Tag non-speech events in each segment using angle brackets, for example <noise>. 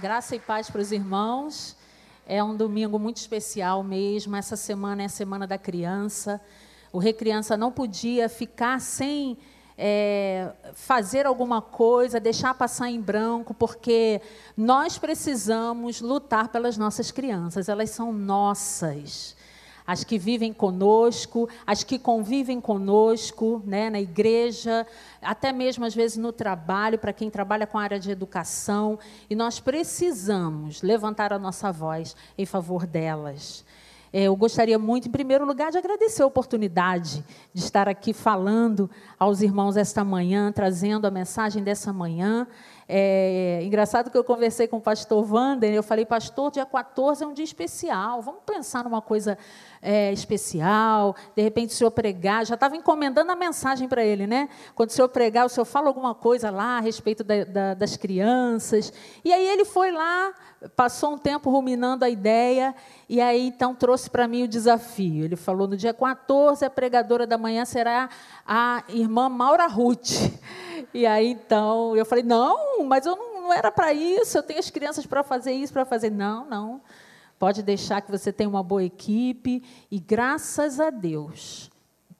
Graça e paz para os irmãos. É um domingo muito especial mesmo. Essa semana é a Semana da Criança. O Recriança não podia ficar sem é, fazer alguma coisa, deixar passar em branco, porque nós precisamos lutar pelas nossas crianças. Elas são nossas as que vivem conosco, as que convivem conosco, né, na igreja, até mesmo às vezes no trabalho, para quem trabalha com a área de educação, e nós precisamos levantar a nossa voz em favor delas. É, eu gostaria muito, em primeiro lugar, de agradecer a oportunidade de estar aqui falando aos irmãos esta manhã, trazendo a mensagem dessa manhã. É, engraçado que eu conversei com o pastor Wander, eu falei, pastor, dia 14 é um dia especial, vamos pensar numa coisa é, especial, de repente o senhor pregar, já estava encomendando a mensagem para ele, né? Quando o senhor pregar, o senhor fala alguma coisa lá a respeito da, da, das crianças. E aí ele foi lá, passou um tempo ruminando a ideia, e aí então trouxe para mim o desafio. Ele falou: no dia 14, a pregadora da manhã será a irmã Maura Ruth. E aí então eu falei: não, mas eu não, não era para isso, eu tenho as crianças para fazer isso, para fazer. Não, não. Pode deixar que você tem uma boa equipe, e graças a Deus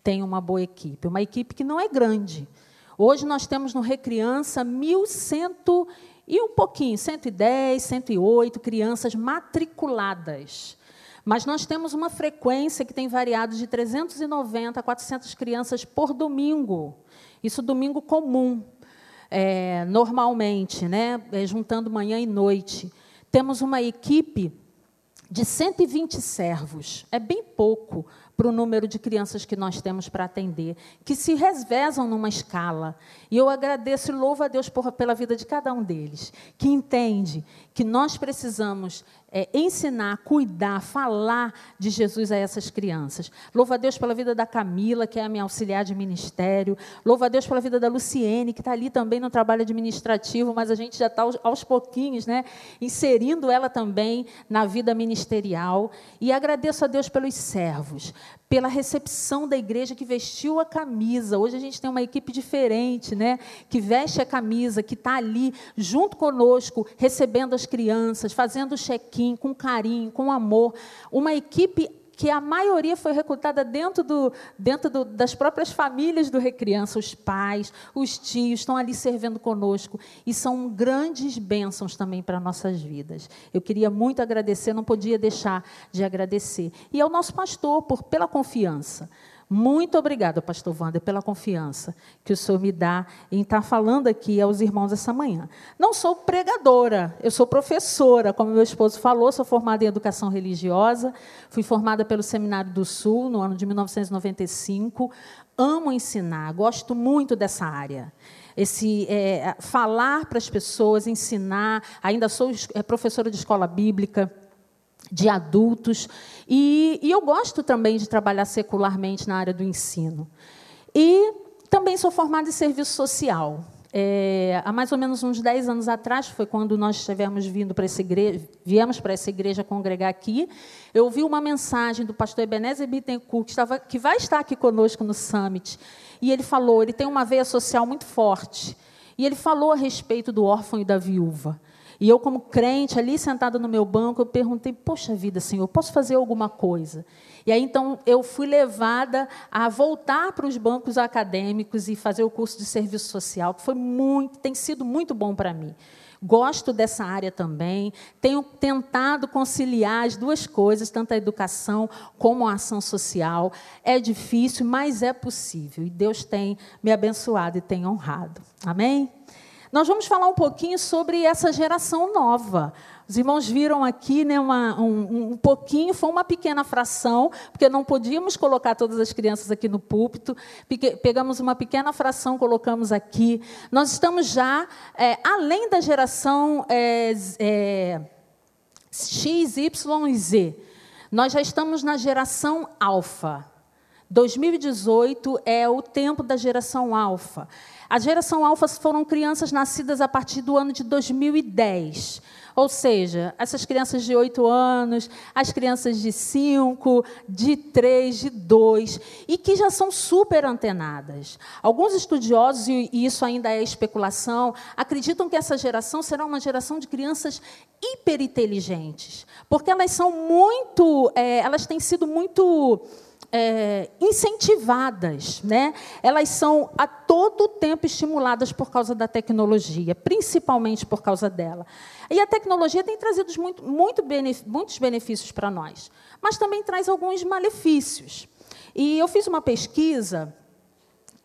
tem uma boa equipe. Uma equipe que não é grande. Hoje nós temos no Recriança 1.100 e um pouquinho, 110, 108 crianças matriculadas. Mas nós temos uma frequência que tem variado de 390 a 400 crianças por domingo. Isso domingo comum, é, normalmente, né? É, juntando manhã e noite. Temos uma equipe de 120 servos. É bem pouco para o número de crianças que nós temos para atender, que se revezam numa escala. E eu agradeço e louvo a Deus por, pela vida de cada um deles, que entende que nós precisamos é, ensinar, cuidar, falar de Jesus a essas crianças. Louvo a Deus pela vida da Camila, que é a minha auxiliar de ministério. Louvo a Deus pela vida da Luciene, que está ali também no trabalho administrativo, mas a gente já está aos, aos pouquinhos, né, inserindo ela também na vida ministerial. E agradeço a Deus pelos servos, pela recepção da igreja que vestiu a camisa. Hoje a gente tem uma equipe diferente, né? Que veste a camisa, que está ali junto conosco, recebendo as crianças, fazendo o check-in com carinho, com amor. Uma equipe que a maioria foi recrutada dentro, do, dentro do, das próprias famílias do Recriança, os pais, os tios estão ali servindo conosco e são grandes bênçãos também para nossas vidas. Eu queria muito agradecer, não podia deixar de agradecer. E ao nosso pastor por, pela confiança. Muito obrigada, pastor Wander, pela confiança que o senhor me dá em estar falando aqui aos irmãos essa manhã. Não sou pregadora, eu sou professora, como meu esposo falou, sou formada em educação religiosa, fui formada pelo Seminário do Sul no ano de 1995. Amo ensinar, gosto muito dessa área esse é, falar para as pessoas, ensinar. Ainda sou é, professora de escola bíblica de adultos. E, e, eu gosto também de trabalhar secularmente na área do ensino. E também sou formada em serviço social. É, há mais ou menos uns 10 anos atrás, foi quando nós estivemos vindo para essa igreja, viemos para essa igreja congregar aqui, eu ouvi uma mensagem do pastor Ebenezer Bittencourt, que, estava, que vai estar aqui conosco no Summit, e ele falou, ele tem uma veia social muito forte, e ele falou a respeito do órfão e da viúva. E eu, como crente, ali sentada no meu banco, eu perguntei: Poxa vida, Senhor, posso fazer alguma coisa? E aí, então, eu fui levada a voltar para os bancos acadêmicos e fazer o curso de serviço social, que foi muito, tem sido muito bom para mim. Gosto dessa área também. Tenho tentado conciliar as duas coisas, tanto a educação como a ação social. É difícil, mas é possível. E Deus tem me abençoado e tem honrado. Amém? Nós vamos falar um pouquinho sobre essa geração nova. Os irmãos viram aqui né, uma, um, um, pouquinho, foi uma pequena fração, porque não podíamos colocar todas as crianças aqui no púlpito. Pegamos uma pequena fração, colocamos aqui. Nós estamos já, é, além da geração é, é, X, Y e Z, nós já estamos na geração alfa. 2018 é o tempo da geração alfa. A geração alfa foram crianças nascidas a partir do ano de 2010. Ou seja, essas crianças de 8 anos, as crianças de 5, de 3, de 2, e que já são super antenadas. Alguns estudiosos, e isso ainda é especulação, acreditam que essa geração será uma geração de crianças hiperinteligentes, porque elas são muito, é, elas têm sido muito é, incentivadas, né? elas são a todo tempo estimuladas por causa da tecnologia, principalmente por causa dela. E a tecnologia tem trazido muito, muito benef muitos benefícios para nós, mas também traz alguns malefícios. E eu fiz uma pesquisa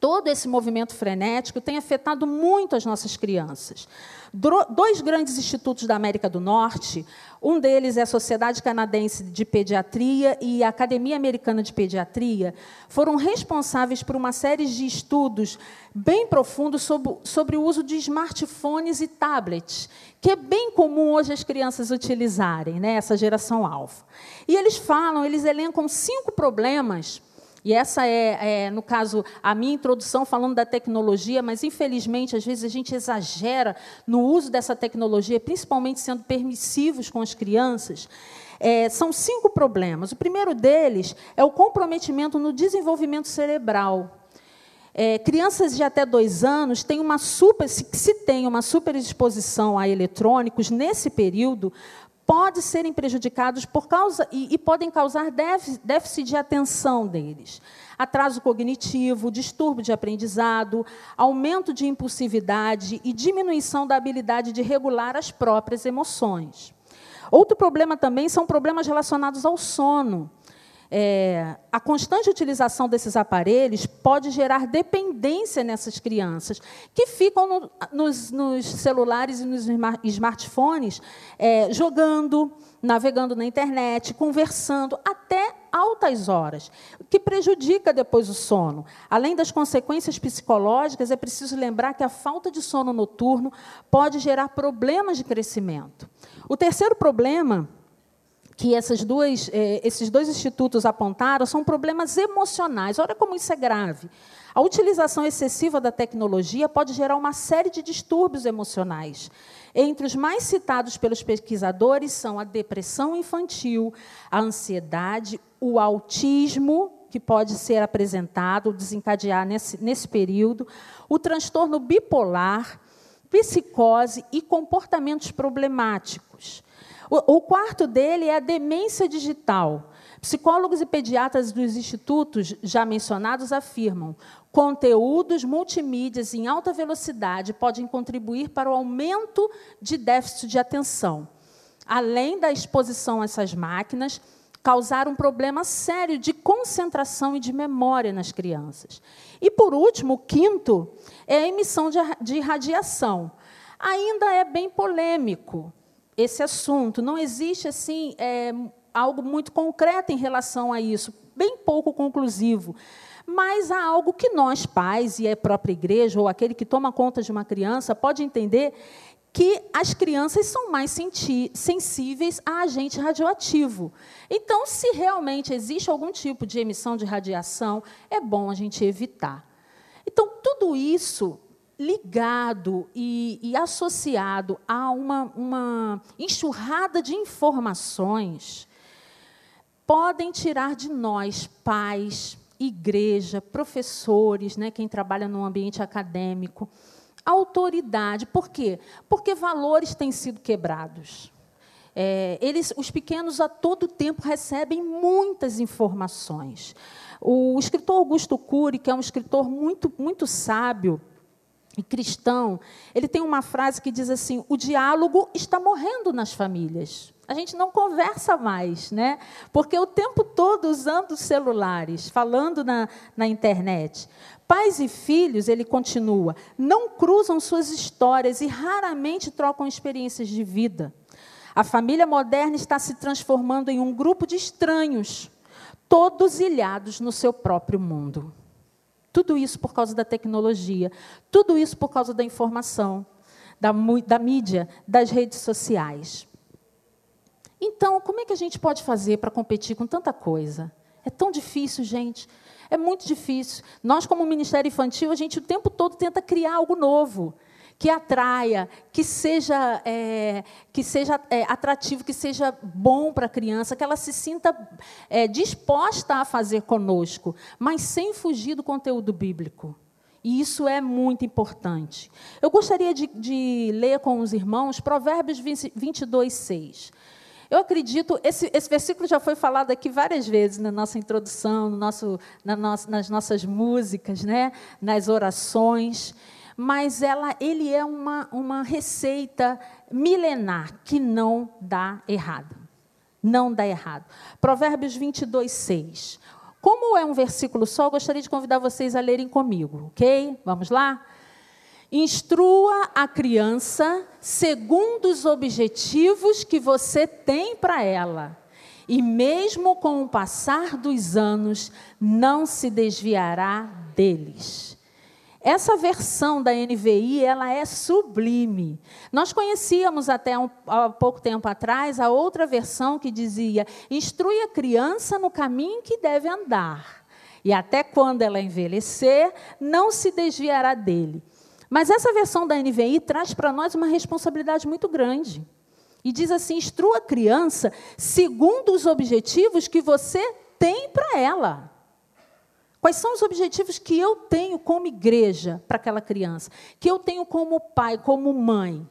todo esse movimento frenético tem afetado muito as nossas crianças. Dois grandes institutos da América do Norte, um deles é a Sociedade Canadense de Pediatria e a Academia Americana de Pediatria, foram responsáveis por uma série de estudos bem profundos sobre, sobre o uso de smartphones e tablets, que é bem comum hoje as crianças utilizarem, né, essa geração alfa. E eles falam, eles elencam cinco problemas e essa é, é, no caso, a minha introdução falando da tecnologia, mas infelizmente, às vezes, a gente exagera no uso dessa tecnologia, principalmente sendo permissivos com as crianças. É, são cinco problemas. O primeiro deles é o comprometimento no desenvolvimento cerebral. É, crianças de até dois anos têm uma super, se, se tem uma superexposição a eletrônicos nesse período, podem serem prejudicados por causa e, e podem causar déficit de atenção deles. Atraso cognitivo, distúrbio de aprendizado, aumento de impulsividade e diminuição da habilidade de regular as próprias emoções. Outro problema também são problemas relacionados ao sono. É, a constante utilização desses aparelhos pode gerar dependência nessas crianças, que ficam no, nos, nos, celulares e nos smartphones é, jogando, navegando na internet, conversando, até altas horas, o que prejudica depois o sono. Além das consequências psicológicas, é preciso lembrar que a falta de sono noturno pode gerar problemas de crescimento. O terceiro problema que essas duas, eh, esses dois institutos apontaram são problemas emocionais. Olha como isso é grave. A utilização excessiva da tecnologia pode gerar uma série de distúrbios emocionais. Entre os mais citados pelos pesquisadores são a depressão infantil, a ansiedade, o autismo, que pode ser apresentado, desencadear nesse, nesse período, o transtorno bipolar, psicose e comportamentos problemáticos. O, quarto dele é a demência digital. Psicólogos e pediatras dos institutos já mencionados afirmam conteúdos multimídias em alta velocidade podem contribuir para o aumento de déficit de atenção. Além da exposição a essas máquinas, causar um problema sério de concentração e de memória nas crianças. E, por último, o quinto é a emissão de radiação. Ainda é bem polêmico esse assunto. Não existe assim é, algo muito concreto em relação a isso, bem pouco conclusivo. Mas há algo que nós, pais e a própria igreja, ou aquele que toma conta de uma criança, pode entender que as crianças são mais sensíveis a agente radioativo. Então, se realmente existe algum tipo de emissão de radiação, é bom a gente evitar. Então, tudo isso ligado e, e associado a uma, uma enxurrada de informações, podem tirar de nós, pais, igreja, professores, né, quem trabalha no ambiente acadêmico, autoridade. Por quê? Porque valores têm sido quebrados. É, eles, os pequenos a todo tempo recebem muitas informações. O escritor Augusto Cury, que é um escritor muito, muito sábio, cristão, ele tem uma frase que diz assim: o diálogo está morrendo nas famílias. A gente não conversa mais, né? Porque o tempo todo usando celulares, falando na, na internet. Pais e filhos, ele continua, não cruzam suas histórias e raramente trocam experiências de vida. A família moderna está se transformando em um grupo de estranhos, todos ilhados no seu próprio mundo. Tudo isso por causa da tecnologia, tudo isso por causa da informação, da, da mídia, das redes sociais. Então, como é que a gente pode fazer para competir com tanta coisa? É tão difícil, gente. É muito difícil. Nós, como Ministério Infantil, a gente o tempo todo tenta criar algo novo. Que atraia, que seja, é, que seja é, atrativo, que seja bom para a criança, que ela se sinta é, disposta a fazer conosco, mas sem fugir do conteúdo bíblico. E isso é muito importante. Eu gostaria de, de ler com os irmãos Provérbios 22, 6. Eu acredito, esse, esse versículo já foi falado aqui várias vezes na nossa introdução, no nosso, na nas nossas músicas, né? nas orações mas ela, ele é uma, uma receita milenar que não dá errado. Não dá errado. Provérbios 22, 6. Como é um versículo só, eu gostaria de convidar vocês a lerem comigo, ok? Vamos lá? Instrua a criança segundo os objetivos que você tem para ela. E mesmo com o passar dos anos, não se desviará deles. Essa versão da NVI, ela é sublime. Nós conhecíamos até um, há pouco tempo atrás a outra versão que dizia: "Instrui a criança no caminho que deve andar, e até quando ela envelhecer, não se desviará dele". Mas essa versão da NVI traz para nós uma responsabilidade muito grande. E diz assim: "Instrua a criança segundo os objetivos que você tem para ela". Quais são os objetivos que eu tenho como igreja para aquela criança? Que eu tenho como pai, como mãe?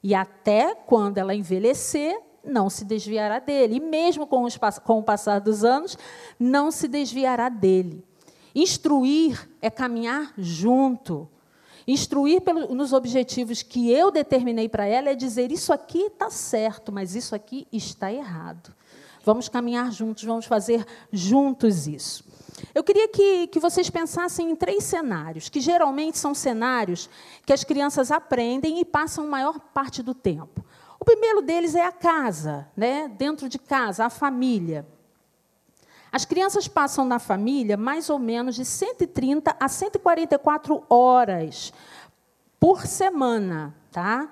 E até quando ela envelhecer, não se desviará dele. E mesmo com, os, com o passar dos anos, não se desviará dele. Instruir é caminhar junto. Instruir pelo, nos objetivos que eu determinei para ela é dizer: isso aqui está certo, mas isso aqui está errado. Vamos caminhar juntos, vamos fazer juntos isso. Eu queria que, que vocês pensassem em três cenários, que geralmente são cenários que as crianças aprendem e passam maior parte do tempo. O primeiro deles é a casa, né? dentro de casa, a família. As crianças passam na família mais ou menos de 130 a 144 horas por semana. Tá?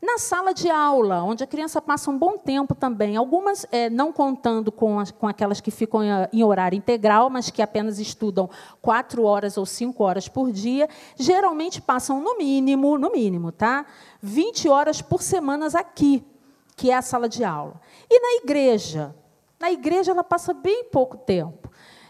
Na sala de aula, onde a criança passa um bom tempo também, algumas é, não contando com, as, com aquelas que ficam em horário integral, mas que apenas estudam quatro horas ou cinco horas por dia, geralmente passam no mínimo, no mínimo, tá? 20 horas por semana aqui, que é a sala de aula. E na igreja? Na igreja ela passa bem pouco tempo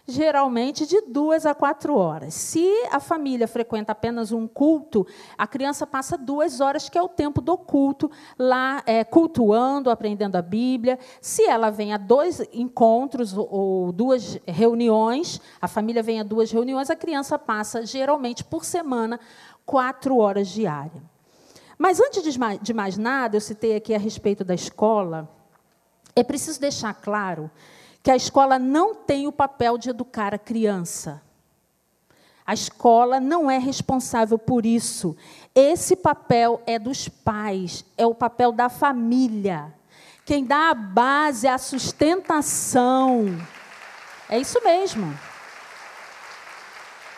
geralmente de duas a quatro horas. Se a família frequenta apenas um culto, a criança passa duas horas, que é o tempo do culto, lá é, cultuando, aprendendo a Bíblia. Se ela vem a dois encontros ou duas reuniões, a família vem a duas reuniões, a criança passa, geralmente, por semana, quatro horas diárias. Mas antes de mais nada, eu citei aqui a respeito da escola, é preciso deixar claro que a escola não tem o papel de educar a criança. A escola não é responsável por isso. Esse papel é dos pais, é o papel da família. Quem dá a base, a sustentação. É isso mesmo.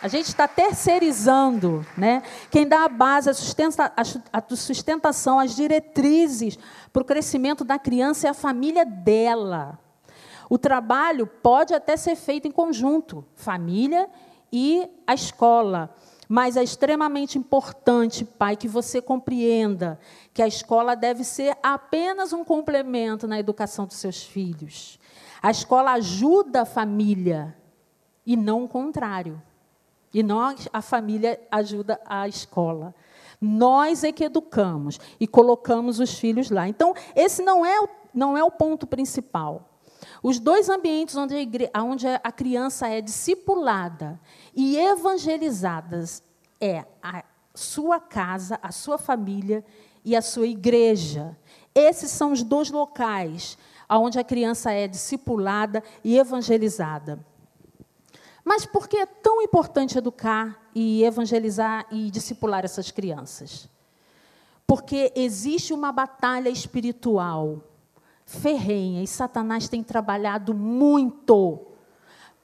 A gente está terceirizando, né? Quem dá a base, a, sustenta, a sustentação, as diretrizes para o crescimento da criança é a família dela. O trabalho pode até ser feito em conjunto, família e a escola. Mas é extremamente importante, pai, que você compreenda que a escola deve ser apenas um complemento na educação dos seus filhos. A escola ajuda a família e não o contrário. E não a família ajuda a escola. Nós é que educamos e colocamos os filhos lá. Então, esse não é o, não é o ponto principal. Os dois ambientes onde a, igre... onde a criança é discipulada e evangelizada é a sua casa, a sua família e a sua igreja. Esses são os dois locais onde a criança é discipulada e evangelizada. Mas por que é tão importante educar e evangelizar e discipular essas crianças? Porque existe uma batalha espiritual ferrenha e Satanás tem trabalhado muito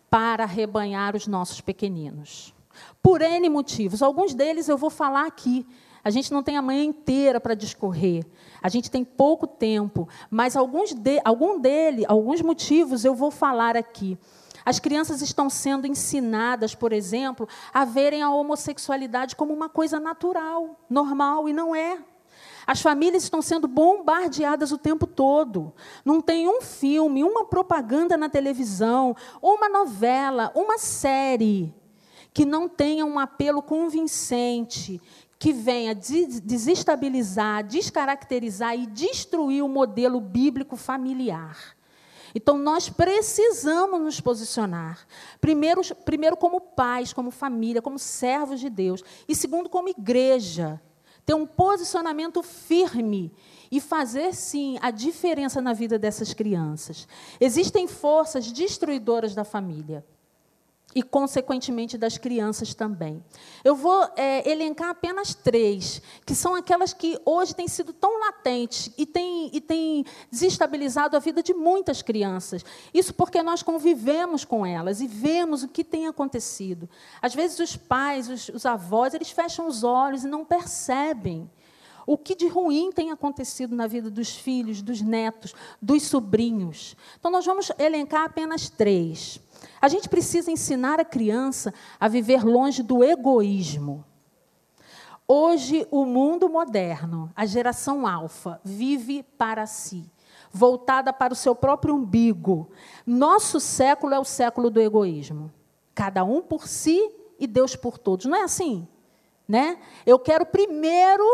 para arrebanhar os nossos pequeninos. Por N motivos. Alguns deles eu vou falar aqui. A gente não tem a manhã inteira para discorrer. A gente tem pouco tempo. Mas alguns, de, algum dele, alguns motivos eu vou falar aqui. As crianças estão sendo ensinadas, por exemplo, a verem a homossexualidade como uma coisa natural, normal, e não é. As famílias estão sendo bombardeadas o tempo todo. Não tem um filme, uma propaganda na televisão, uma novela, uma série que não tenha um apelo convincente, que venha desestabilizar, descaracterizar e destruir o modelo bíblico familiar. Então, nós precisamos nos posicionar. Primeiro, primeiro, como pais, como família, como servos de Deus. E segundo, como igreja ter um posicionamento firme e fazer sim a diferença na vida dessas crianças. Existem forças destruidoras da família e, consequentemente, das crianças também. Eu vou é, elencar apenas três, que são aquelas que hoje têm sido tão latentes e têm, e têm desestabilizado a vida de muitas crianças. Isso porque nós convivemos com elas e vemos o que tem acontecido. Às vezes, os pais, os, os avós, eles fecham os olhos e não percebem o que de ruim tem acontecido na vida dos filhos, dos netos, dos sobrinhos. Então, nós vamos elencar apenas três. A gente precisa ensinar a criança a viver longe do egoísmo. Hoje, o mundo moderno, a geração alfa, vive para si, voltada para o seu próprio umbigo. Nosso século é o século do egoísmo. Cada um por si e Deus por todos. Não é assim? Né? Eu quero primeiro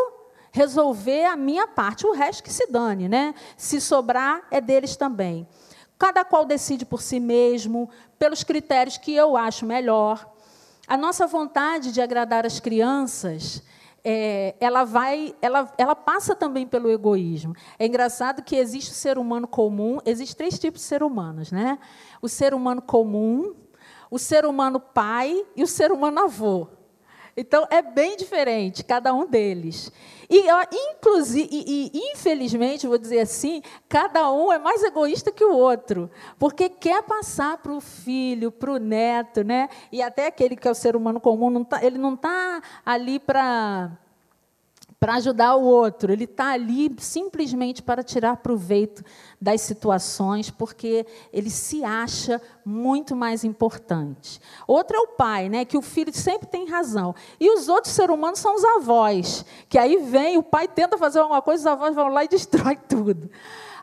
resolver a minha parte, o resto que se dane, né? Se sobrar, é deles também. Cada qual decide por si mesmo, pelos critérios que eu acho melhor. A nossa vontade de agradar as crianças, é, ela vai, ela, ela passa também pelo egoísmo. É engraçado que existe o ser humano comum, existem três tipos de ser humanos, né? O ser humano comum, o ser humano pai e o ser humano avô. Então, é bem diferente, cada um deles. E, inclusive, e, infelizmente, vou dizer assim, cada um é mais egoísta que o outro, porque quer passar para o filho, para o neto, né? e até aquele que é o ser humano comum, não tá, ele não está ali para para ajudar o outro, ele está ali simplesmente para tirar proveito das situações, porque ele se acha muito mais importante. Outro é o pai, né, que o filho sempre tem razão. E os outros seres humanos são os avós, que aí vem, o pai tenta fazer alguma coisa, os avós vão lá e <laughs> destrói tudo.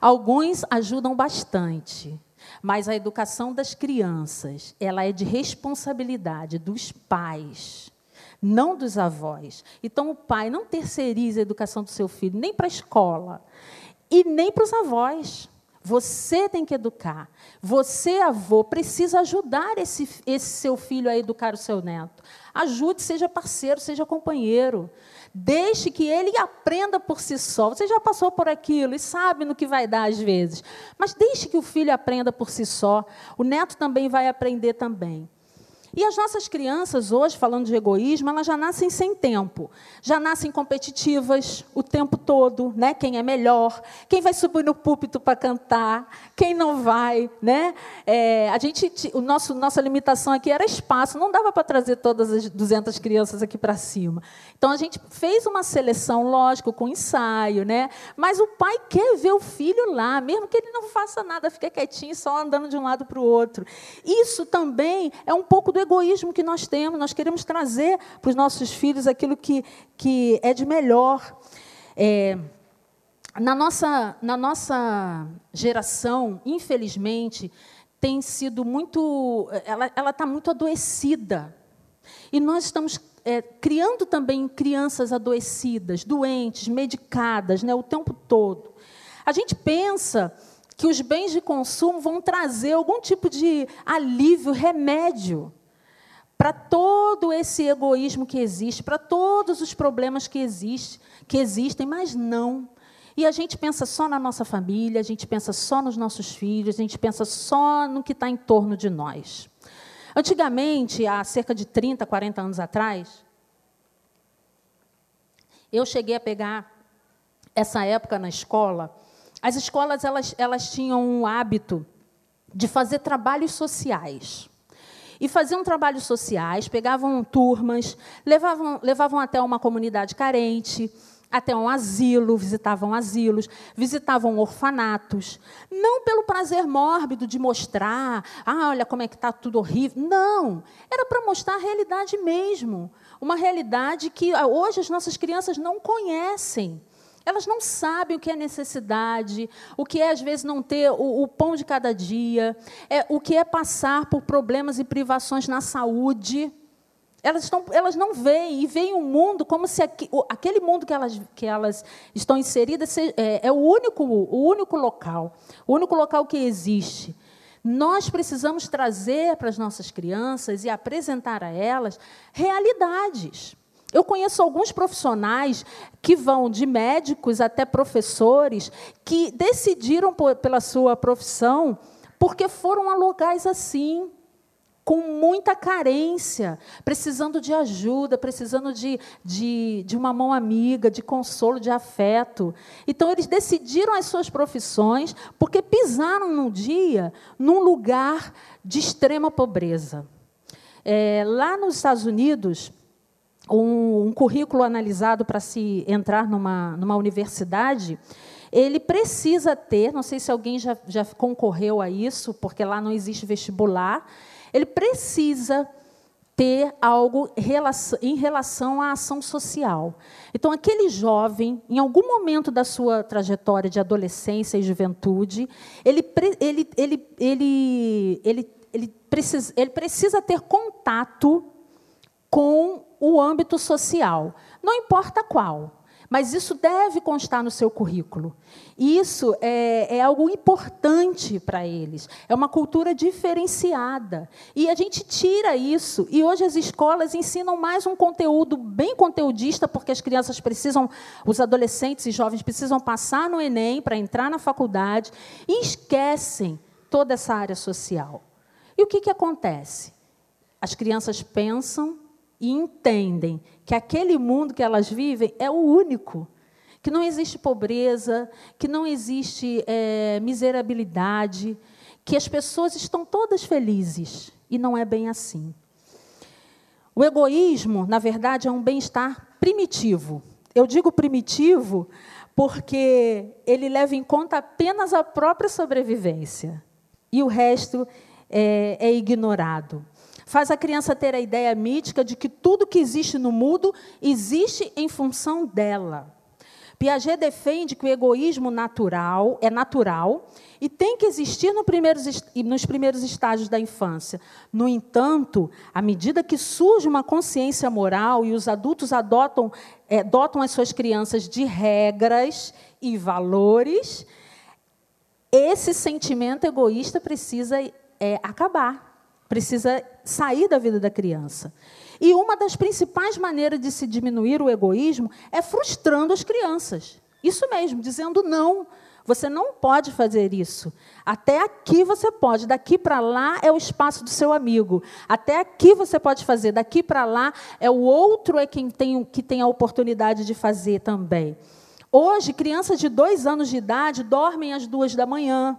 Alguns ajudam bastante, mas a educação das crianças, ela é de responsabilidade dos pais não dos avós. Então, o pai não terceiriza a educação do seu filho, nem para a escola, e nem para os avós. Você tem que educar. Você, avô, precisa ajudar esse, esse seu filho a educar o seu neto. Ajude, seja parceiro, seja companheiro. Deixe que ele aprenda por si só. Você já passou por aquilo e sabe no que vai dar às vezes. Mas deixe que o filho aprenda por si só. O neto também vai aprender também. E as nossas crianças, hoje, falando de egoísmo, elas já nascem sem tempo. Já nascem competitivas o tempo todo, né? Quem é melhor, quem vai subir no púlpito para cantar, quem não vai, né? É, a gente, o nosso, nossa limitação aqui era espaço, não dava para trazer todas as 200 crianças aqui para cima. Então, a gente fez uma seleção, lógico, com ensaio, né? Mas o pai quer ver o filho lá, mesmo que ele não faça nada, fique quietinho, só andando de um lado para o outro. Isso também é um pouco do egoísmo que nós temos, nós queremos trazer para os nossos filhos aquilo que, que é de melhor. É, na, nossa, na nossa geração, infelizmente, tem sido muito. Ela está muito adoecida. E nós estamos é, criando também crianças adoecidas, doentes, medicadas, né, o tempo todo. A gente pensa que os bens de consumo vão trazer algum tipo de alívio, remédio para todo esse egoísmo que existe, para todos os problemas que, existe, que existem, mas não. E a gente pensa só na nossa família, a gente pensa só nos nossos filhos, a gente pensa só no que está em torno de nós. Antigamente, há cerca de 30, 40 anos atrás, eu cheguei a pegar essa época na escola. As escolas elas, elas tinham um hábito de fazer trabalhos sociais e faziam trabalhos sociais, pegavam turmas, levavam, levavam até uma comunidade carente, até um asilo, visitavam asilos, visitavam orfanatos, não pelo prazer mórbido de mostrar, ah, olha como é que está tudo horrível. Não, era para mostrar a realidade mesmo, uma realidade que ah, hoje as nossas crianças não conhecem. Elas não sabem o que é necessidade, o que é, às vezes, não ter o, o pão de cada dia, é, o que é passar por problemas e privações na saúde. Elas, estão, elas não veem, e veem o mundo como se aqui, aquele mundo que elas, que elas estão inseridas é, é o, único, o único local, o único local que existe. Nós precisamos trazer para as nossas crianças e apresentar a elas realidades. Eu conheço alguns profissionais que vão de médicos até professores que decidiram pela sua profissão porque foram a locais assim, com muita carência, precisando de ajuda, precisando de, de, de uma mão amiga, de consolo, de afeto. Então, eles decidiram as suas profissões porque pisaram num dia num lugar de extrema pobreza. É, lá nos Estados Unidos, um, um currículo analisado para se entrar numa, numa universidade, ele precisa ter, não sei se alguém já, já concorreu a isso, porque lá não existe vestibular, ele precisa ter algo em relação à ação social. Então, aquele jovem, em algum momento da sua trajetória de adolescência e juventude, ele, ele, ele, ele, ele, ele, precisa, ele precisa ter contato com o âmbito social, não importa qual. Mas isso deve constar no seu currículo. Isso é, é algo importante para eles. É uma cultura diferenciada. E a gente tira isso. E hoje as escolas ensinam mais um conteúdo bem conteudista, porque as crianças precisam, os adolescentes e jovens precisam passar no Enem para entrar na faculdade e esquecem toda essa área social. E o que, que acontece? As crianças pensam e entendem que aquele mundo que elas vivem é o único, que não existe pobreza, que não existe é, miserabilidade, que as pessoas estão todas felizes. E não é bem assim. O egoísmo, na verdade, é um bem-estar primitivo. Eu digo primitivo porque ele leva em conta apenas a própria sobrevivência. E o resto é, é ignorado faz a criança ter a ideia mítica de que tudo que existe no mundo existe em função dela. Piaget defende que o egoísmo natural é natural e tem que existir no primeiros, nos primeiros estágios da infância. No entanto, à medida que surge uma consciência moral e os adultos adotam, é, dotam as suas crianças de regras e valores, esse sentimento egoísta precisa é, acabar precisa sair da vida da criança. E uma das principais maneiras de se diminuir o egoísmo é frustrando as crianças. Isso mesmo, dizendo não. Você não pode fazer isso. Até aqui você pode, daqui para lá é o espaço do seu amigo. Até aqui você pode fazer, daqui para lá é o outro é quem tem, que tem a oportunidade de fazer também. Hoje, crianças de dois anos de idade dormem às duas da manhã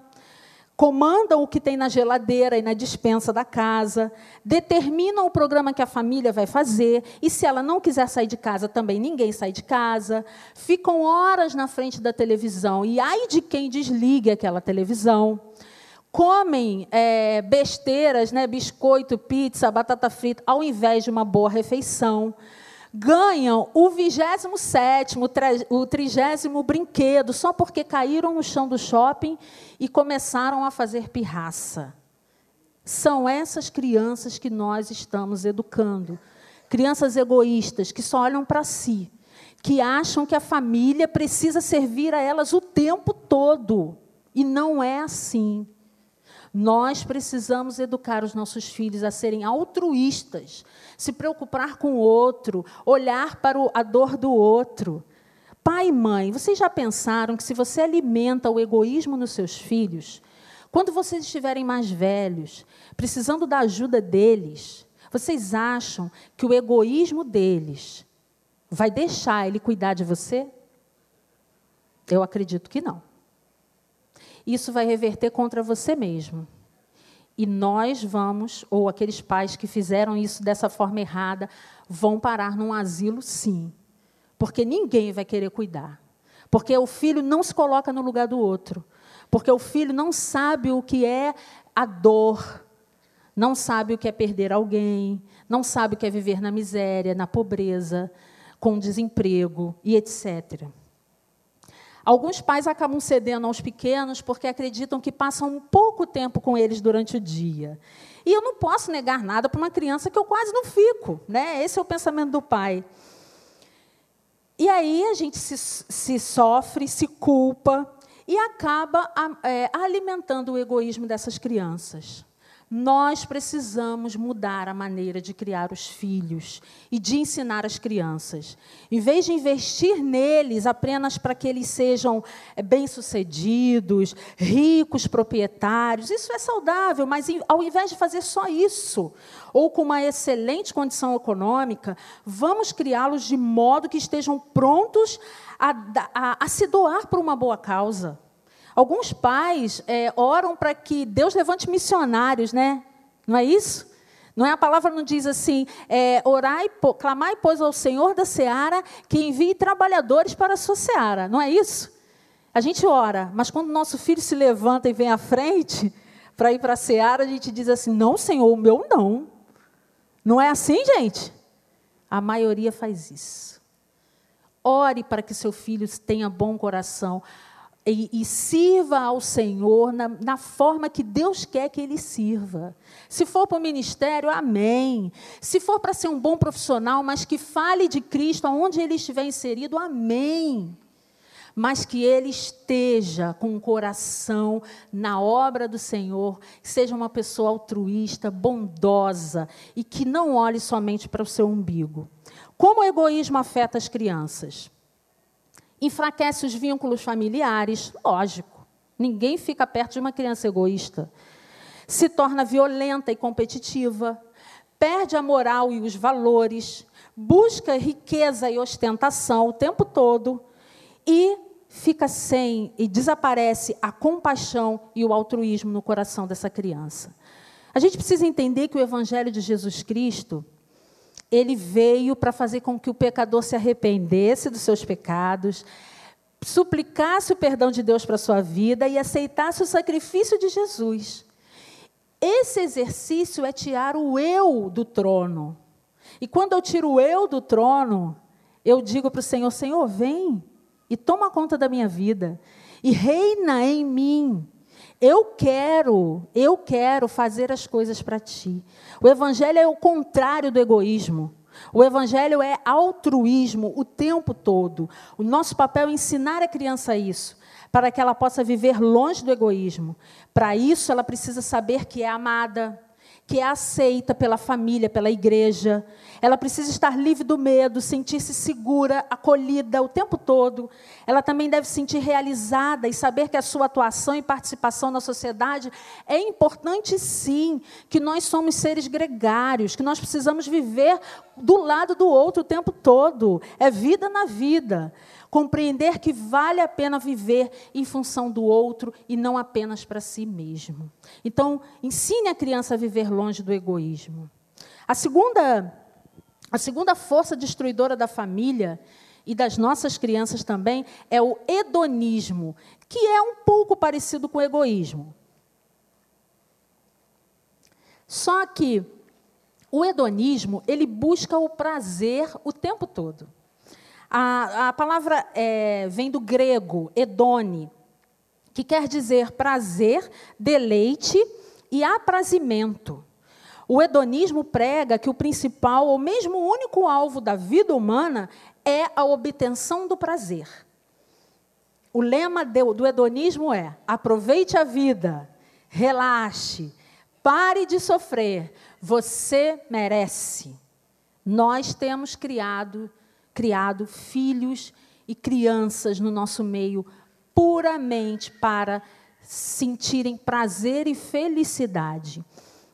comandam o que tem na geladeira e na dispensa da casa, determinam o programa que a família vai fazer, e se ela não quiser sair de casa, também ninguém sai de casa, ficam horas na frente da televisão, e ai de quem desligue aquela televisão. Comem é, besteiras, né, biscoito, pizza, batata frita, ao invés de uma boa refeição ganham o 27 o 30 brinquedo, só porque caíram no chão do shopping e começaram a fazer pirraça. São essas crianças que nós estamos educando. Crianças egoístas que só olham para si, que acham que a família precisa servir a elas o tempo todo. E não é assim. Nós precisamos educar os nossos filhos a serem altruístas, se preocupar com o outro, olhar para a dor do outro. Pai e mãe, vocês já pensaram que se você alimenta o egoísmo nos seus filhos, quando vocês estiverem mais velhos, precisando da ajuda deles, vocês acham que o egoísmo deles vai deixar ele cuidar de você? Eu acredito que não isso vai reverter contra você mesmo. E nós vamos, ou aqueles pais que fizeram isso dessa forma errada, vão parar num asilo, sim. porque ninguém vai querer cuidar. Porque o filho não se coloca no lugar do outro. Porque o filho não sabe o que é a dor, não sabe o que é perder alguém, não sabe o que é viver na miséria, na pobreza, com desemprego e etc. Alguns pais acabam cedendo aos pequenos porque acreditam que passam um pouco tempo com eles durante o dia. E eu não posso negar nada para uma criança que eu quase não fico. Né? Esse é o pensamento do pai. E aí a gente se, se sofre, se culpa e acaba é, alimentando o egoísmo dessas crianças. Nós precisamos mudar a maneira de criar os filhos e de ensinar as crianças. Em vez de investir neles apenas para que eles sejam eh, bem-sucedidos, ricos, proprietários, isso é saudável, mas ao invés de fazer só isso, ou com uma excelente condição econômica, vamos criá-los de modo que estejam prontos a, a, a se doar por uma boa causa. Alguns pais é, oram para que Deus levante missionários, né? Não é isso? Não é a palavra não diz assim, é, orai, clamai, pois, ao Senhor da seara que envie trabalhadores para a sua seara. Não é isso? A gente ora, mas quando nosso filho se levanta e vem à frente <laughs> para ir para a seara, a gente diz assim: não, Senhor, o meu não. Não é assim, gente? A maioria faz isso. Ore para que seu filho tenha bom coração e, e, sirva ao Senhor na, na, forma que Deus quer que ele sirva. Se for para o ministério, amém. Se for para ser um bom profissional, mas que fale de Cristo aonde ele estiver inserido, amém. Mas que ele esteja com o coração na obra do Senhor, que seja uma pessoa altruísta, bondosa e que não olhe somente para o seu umbigo. Como o egoísmo afeta as crianças? Enfraquece os vínculos familiares, lógico. Ninguém fica perto de uma criança egoísta. Se torna violenta e competitiva, perde a moral e os valores, busca riqueza e ostentação o tempo todo e fica sem e desaparece a compaixão e o altruísmo no coração dessa criança. A gente precisa entender que o evangelho de Jesus Cristo, ele veio para fazer com que o pecador se arrependesse dos seus pecados, suplicasse o perdão de Deus para a sua vida e aceitasse o sacrifício de Jesus. Esse exercício é tirar o eu do trono. E quando eu tiro o eu do trono, eu digo para o Senhor: Senhor, vem e toma conta da minha vida e reina em mim. Eu quero, eu quero fazer as coisas para ti. O evangelho é o contrário do egoísmo. O evangelho é altruísmo o tempo todo. O nosso papel é ensinar a criança isso, para que ela possa viver longe do egoísmo. Para isso, ela precisa saber que é amada, que é aceita pela família, pela igreja. Ela precisa estar livre do medo, sentir-se segura, acolhida o tempo todo. Ela também deve se sentir realizada e saber que a sua atuação e participação na sociedade é importante sim, que nós somos seres gregários, que nós precisamos viver do lado do outro o tempo todo. É vida na vida compreender que vale a pena viver em função do outro e não apenas para si mesmo. Então, ensine a criança a viver longe do egoísmo. A segunda, a segunda força destruidora da família e das nossas crianças também é o hedonismo, que é um pouco parecido com o egoísmo. Só que o hedonismo, ele busca o prazer o tempo todo. A, a palavra é, vem do grego, edone, que quer dizer prazer, deleite e aprazimento. O hedonismo prega que o principal, ou mesmo o único alvo da vida humana, é a obtenção do prazer. O lema do hedonismo é: aproveite a vida, relaxe, pare de sofrer, você merece. Nós temos criado criado filhos e crianças no nosso meio puramente para sentirem prazer e felicidade.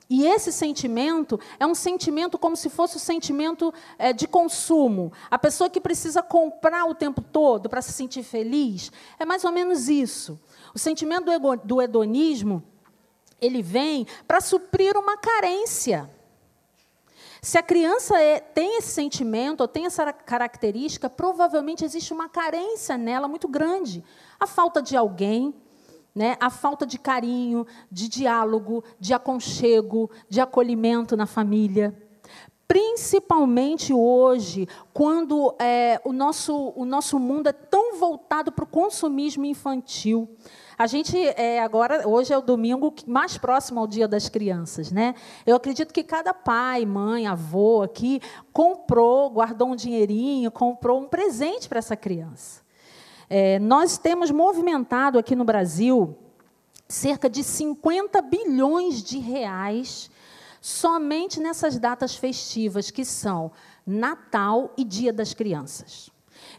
E esse sentimento é um sentimento como se fosse o um sentimento é, de consumo. A pessoa que precisa comprar o tempo todo para se sentir feliz, é mais ou menos isso. O sentimento do, do hedonismo, ele vem para suprir uma carência. Se a criança é, tem esse sentimento ou tem essa característica, provavelmente existe uma carência nela muito grande. A falta de alguém, né? a falta de carinho, de diálogo, de aconchego, de acolhimento na família. Principalmente hoje, quando é, o, nosso, o nosso mundo é tão voltado para o consumismo infantil. A gente é, agora, hoje é o domingo mais próximo ao Dia das Crianças, né? Eu acredito que cada pai, mãe, avô aqui comprou, guardou um dinheirinho, comprou um presente para essa criança. É, nós temos movimentado aqui no Brasil cerca de 50 bilhões de reais somente nessas datas festivas que são Natal e Dia das Crianças.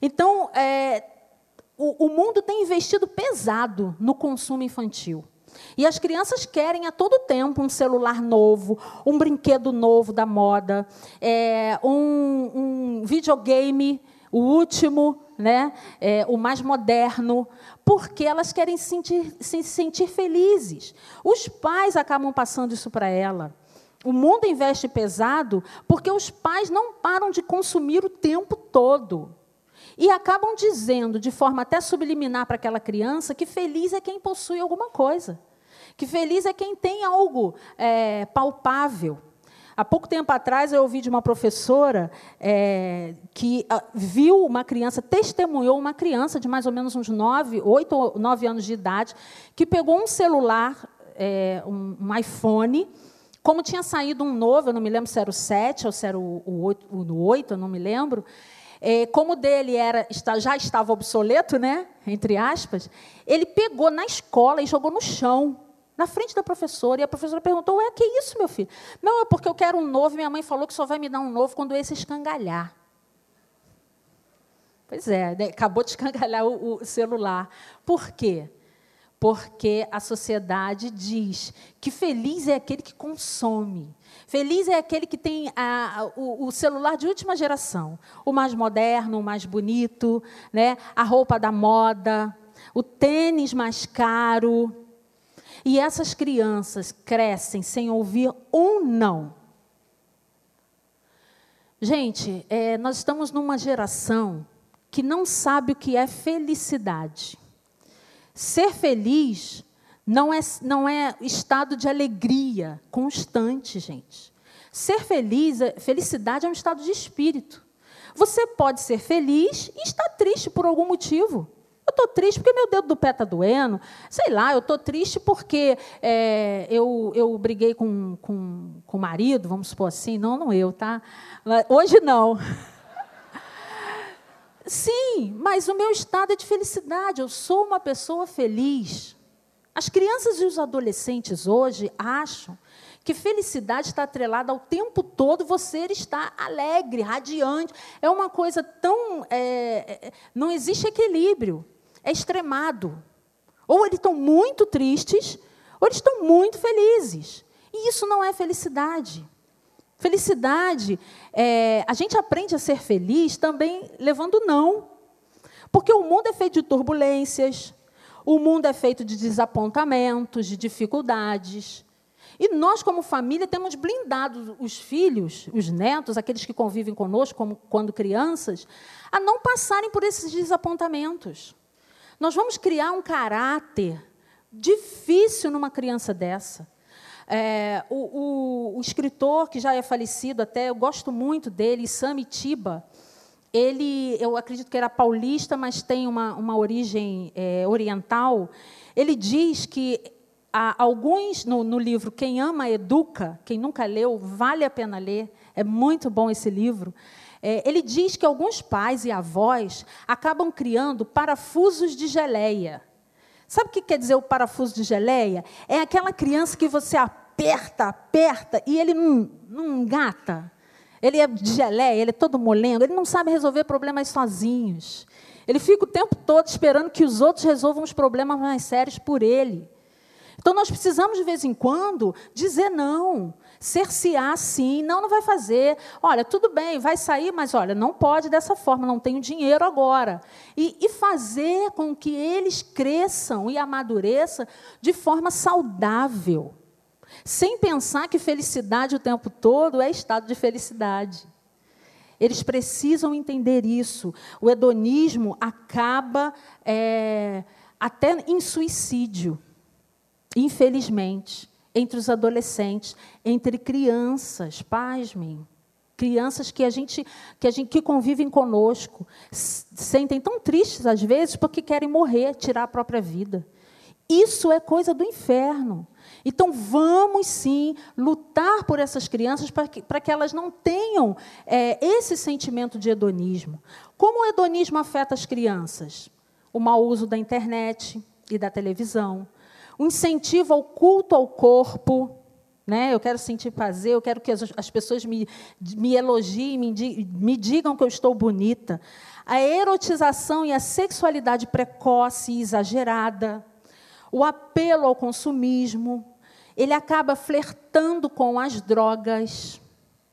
Então, é, o, o mundo tem investido pesado no consumo infantil. E as crianças querem a todo tempo um celular novo, um brinquedo novo da moda, é, um, um, videogame, o último, né, é, o mais moderno, porque elas querem se sentir, se sentir felizes. Os pais acabam passando isso para ela. O mundo investe pesado porque os pais não param de consumir o tempo todo. E acabam dizendo, de forma até subliminar para aquela criança, que feliz é quem possui alguma coisa. Que feliz é quem tem algo é, palpável. Há pouco tempo atrás eu ouvi de uma professora é, que ah, viu uma criança, testemunhou uma criança de mais ou menos uns nove, oito ou nove anos de idade, que pegou um celular, é, um, um, iPhone, como tinha saído um novo, eu não me lembro se era o 7 ou se era o, o, 8, o 8, eu não me lembro, é, como dele era, já estava obsoleto, né, entre aspas, ele pegou na escola e jogou no chão, na frente da professora. E a professora perguntou: Ué, que isso, meu filho? Não, é porque eu quero um novo. Minha mãe falou que só vai me dar um novo quando esse escangalhar. Pois é, né, acabou de escangalhar o, o celular. Por quê? Porque a sociedade diz que feliz é aquele que consome. Feliz é aquele que tem a, o, o, celular de última geração, o mais moderno, o mais bonito, né? a roupa da moda, o tênis mais caro. E essas crianças crescem sem ouvir um não. Gente, é, nós estamos numa geração que não sabe o que é felicidade. Ser feliz não é, não é estado de alegria constante, gente. Ser feliz, é, felicidade é um estado de espírito. Você pode ser feliz e estar triste por algum motivo. Eu estou triste porque meu dedo do pé está doendo. Sei lá, eu estou triste porque é, eu, eu briguei com, com, com o marido, vamos supor assim. Não, não eu, tá? Hoje não. <laughs> Sim, mas o meu estado é de felicidade. Eu sou uma pessoa feliz. As crianças e os adolescentes hoje acham que felicidade está atrelada ao tempo todo você estar alegre, radiante. É uma coisa tão. É, é, não existe equilíbrio. É extremado. Ou eles estão muito tristes, ou eles estão muito felizes. E isso não é felicidade. Felicidade, é, a gente aprende a ser feliz também levando não. Porque o mundo é feito de turbulências, o mundo é feito de desapontamentos, de dificuldades. E nós, como família, temos blindado os filhos, os netos, aqueles que convivem conosco como, quando crianças, a não passarem por esses desapontamentos. Nós vamos criar um caráter difícil numa criança dessa. É, o, o, o, escritor que já é falecido até, eu gosto muito dele, Sami Tiba, ele, eu acredito que era paulista, mas tem uma, uma origem é, oriental. Ele diz que alguns, no, no livro Quem Ama Educa, quem nunca leu, vale a pena ler, é muito bom esse livro. É, ele diz que alguns pais e avós acabam criando parafusos de geleia. Sabe o que quer dizer o parafuso de geleia? É aquela criança que você aperta, aperta e ele não, não engata. Ele é de geleia, ele é todo molengo, ele não sabe resolver problemas sozinhos. Ele fica o tempo todo esperando que os outros resolvam os problemas mais sérios por ele. Então nós precisamos, de vez em quando, dizer não. Cercear sim, não, não vai fazer. Olha, tudo bem, vai sair, mas olha, não pode dessa forma, não tenho dinheiro agora. E, e fazer com que eles cresçam e amadureçam de forma saudável. Sem pensar que felicidade o tempo todo é estado de felicidade. Eles precisam entender isso. O hedonismo acaba é, até em suicídio, infelizmente, entre os adolescentes, entre crianças, pasmem. Crianças que a gente que a gente que convivem conosco sentem tão tristes às vezes porque querem morrer, tirar a própria vida. Isso é coisa do inferno. Então, vamos sim lutar por essas crianças para que, para que elas não tenham é, esse sentimento de hedonismo. Como o hedonismo afeta as crianças? O mau uso da internet e da televisão, o incentivo ao culto ao corpo. Né? Eu quero sentir prazer, eu quero que as, as pessoas me, me elogiem, me, me digam que eu estou bonita. A erotização e a sexualidade precoce e exagerada o apelo ao consumismo, ele acaba flertando com as drogas.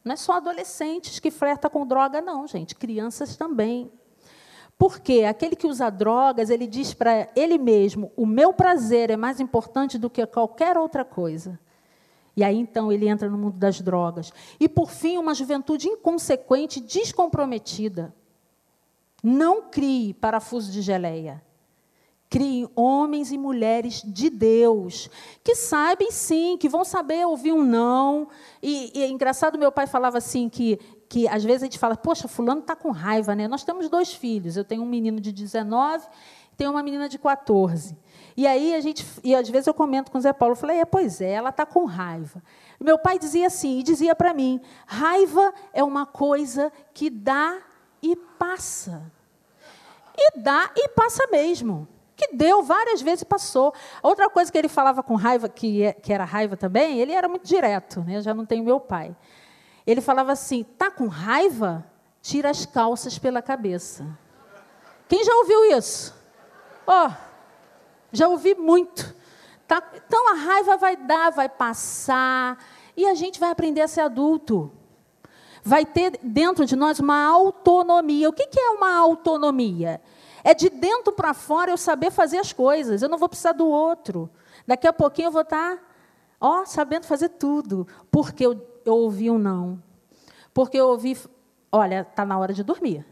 Não é só adolescentes que flertam com droga, não, gente, crianças também. Porque aquele que usa drogas, ele diz para ele mesmo: o meu prazer é mais importante do que qualquer outra coisa. E aí então ele entra no mundo das drogas. E por fim, uma juventude inconsequente, descomprometida. Não crie parafuso de geleia. Criem homens e mulheres de Deus, que sabem sim, que vão saber ouvir um não. E, e é engraçado, meu pai falava assim que, que às vezes a gente fala, poxa, fulano está com raiva, né? Nós temos dois filhos, eu tenho um menino de 19 e tenho uma menina de 14. E aí a gente, e às vezes eu comento com o Zé Paulo, eu falei, é, pois é, ela está com raiva. Meu pai dizia assim, e dizia para mim, raiva é uma coisa que dá e passa. E dá e passa mesmo que deu várias vezes e passou. Outra coisa que ele falava com raiva, que, é, que era raiva também, ele era muito direto, né? Eu já não tenho meu pai. Ele falava assim: tá com raiva? Tira as calças pela cabeça. Quem já ouviu isso? Ó, oh, já ouvi muito. Tá, então a raiva vai dar, vai passar, e a gente vai aprender a ser adulto. Vai ter dentro de nós uma autonomia. O que, que é uma autonomia? É de dentro para fora eu saber fazer as coisas. Eu não vou precisar do outro. Daqui a pouquinho eu vou estar, tá, ó, sabendo fazer tudo. Porque eu, eu ouvi um não. Porque eu ouvi, olha, está na hora de dormir.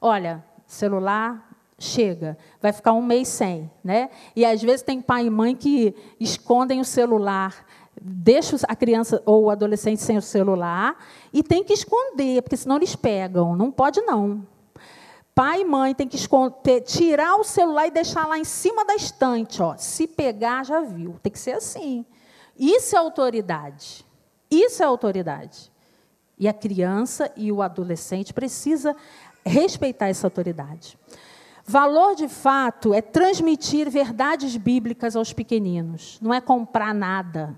Olha, celular, chega, vai ficar um mês sem, né? E às vezes tem pai e mãe que escondem o celular, deixam a criança ou o adolescente sem o celular e tem que esconder, porque senão eles pegam. Não pode não. Pai e mãe tem que esconder, tirar o celular e deixar lá em cima da estante. Ó. Se pegar, já viu. Tem que ser assim. Isso é autoridade. Isso é autoridade. E a criança e o adolescente precisa respeitar essa autoridade. Valor de fato é transmitir verdades bíblicas aos pequeninos, não é comprar nada.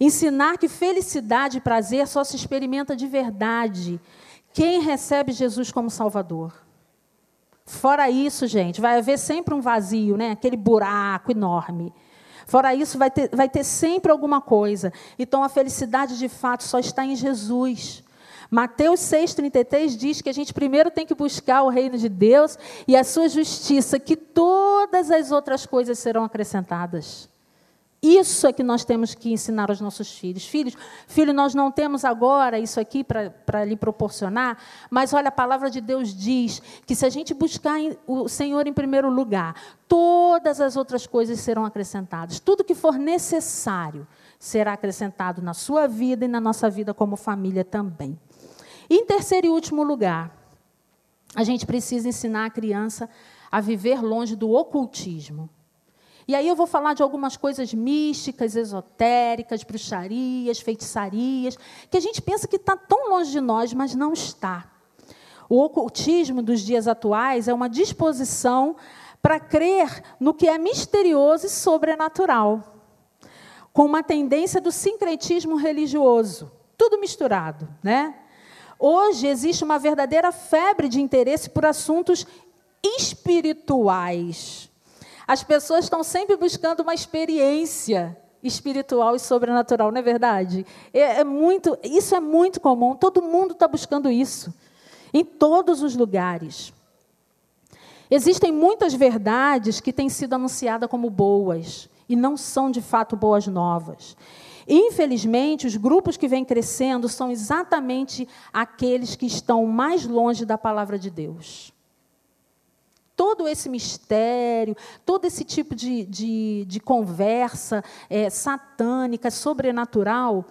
Ensinar que felicidade e prazer só se experimenta de verdade quem recebe Jesus como Salvador. Fora isso, gente, vai haver sempre um vazio, né? aquele buraco enorme. Fora isso, vai ter, vai ter sempre alguma coisa. Então, a felicidade de fato só está em Jesus. Mateus 6,33 diz que a gente primeiro tem que buscar o reino de Deus e a sua justiça, que todas as outras coisas serão acrescentadas. Isso é que nós temos que ensinar aos nossos filhos. Filhos, filho, nós não temos agora isso aqui para lhe proporcionar, mas olha, a palavra de Deus diz que se a gente buscar o Senhor em primeiro lugar, todas as outras coisas serão acrescentadas. Tudo que for necessário será acrescentado na sua vida e na nossa vida como família também. Em terceiro e último lugar, a gente precisa ensinar a criança a viver longe do ocultismo. E aí eu vou falar de algumas coisas místicas, esotéricas, bruxarias, feitiçarias, que a gente pensa que está tão longe de nós, mas não está. O ocultismo dos dias atuais é uma disposição para crer no que é misterioso e sobrenatural, com uma tendência do sincretismo religioso, tudo misturado, né? Hoje existe uma verdadeira febre de interesse por assuntos espirituais as pessoas estão sempre buscando uma experiência espiritual e sobrenatural, não é verdade? É, é muito, isso é muito comum. Todo mundo está buscando isso em todos os lugares. Existem muitas verdades que têm sido anunciadas como boas e não são de fato boas novas. Infelizmente, os grupos que vêm crescendo são exatamente aqueles que estão mais longe da palavra de Deus. Todo esse mistério, todo esse tipo de, de, de conversa é, satânica, sobrenatural,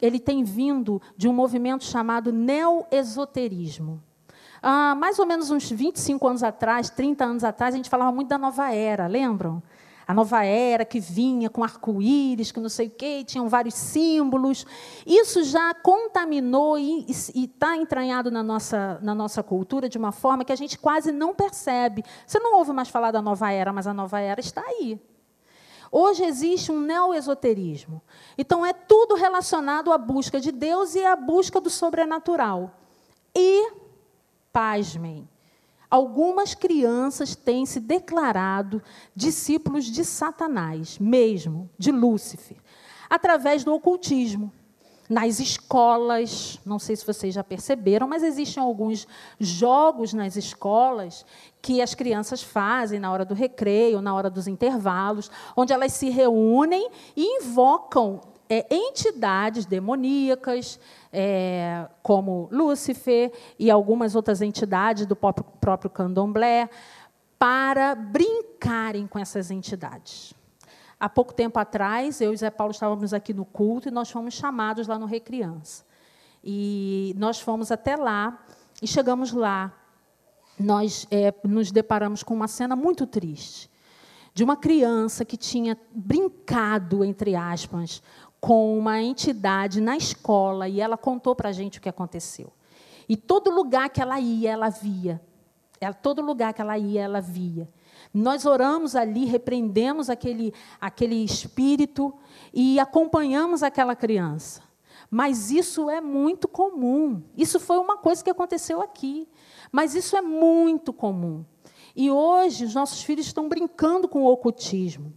ele tem vindo de um movimento chamado neo-esoterismo. Ah, mais ou menos uns 25 anos atrás, 30 anos atrás, a gente falava muito da nova era, lembram? A nova era que vinha com arco-íris, que não sei o quê, tinham vários símbolos. Isso já contaminou e está entranhado na nossa, na nossa cultura de uma forma que a gente quase não percebe. Você não ouve mais falar da nova era, mas a nova era está aí. Hoje existe um neo-esoterismo. Então, é tudo relacionado à busca de Deus e à busca do sobrenatural. E, pasmem, Algumas crianças têm se declarado discípulos de Satanás, mesmo, de Lúcifer, através do ocultismo. Nas escolas, não sei se vocês já perceberam, mas existem alguns jogos nas escolas que as crianças fazem na hora do recreio, na hora dos intervalos, onde elas se reúnem e invocam é, entidades demoníacas, é, como Lúcifer e algumas outras entidades do próprio, candomblé, para brincarem com essas entidades. Há pouco tempo atrás, eu e Zé Paulo estávamos aqui no culto e nós fomos chamados lá no Recriança. E nós fomos até lá e chegamos lá. Nós é, nos deparamos com uma cena muito triste de uma criança que tinha brincado, entre aspas, com uma entidade na escola e ela contou para a gente o que aconteceu. E todo lugar que ela ia, ela via. Ela, todo lugar que ela ia, ela via. Nós oramos ali, repreendemos aquele, aquele espírito e acompanhamos aquela criança. Mas isso é muito comum. Isso foi uma coisa que aconteceu aqui. Mas isso é muito comum. E hoje os nossos filhos estão brincando com o ocultismo.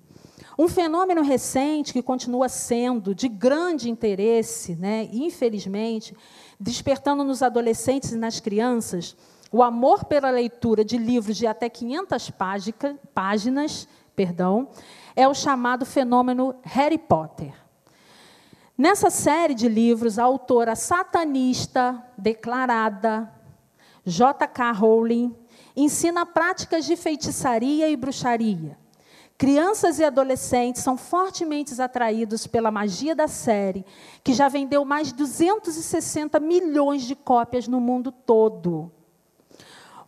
Um fenômeno recente que continua sendo de grande interesse, né, infelizmente, despertando nos adolescentes e nas crianças o amor pela leitura de livros de até 500 páginas, perdão, é o chamado fenômeno Harry Potter. Nessa série de livros, a autora satanista declarada, J.K. Rowling, ensina práticas de feitiçaria e bruxaria Crianças e adolescentes são fortemente atraídos pela magia da série, que já vendeu mais de 260 milhões de cópias no mundo todo.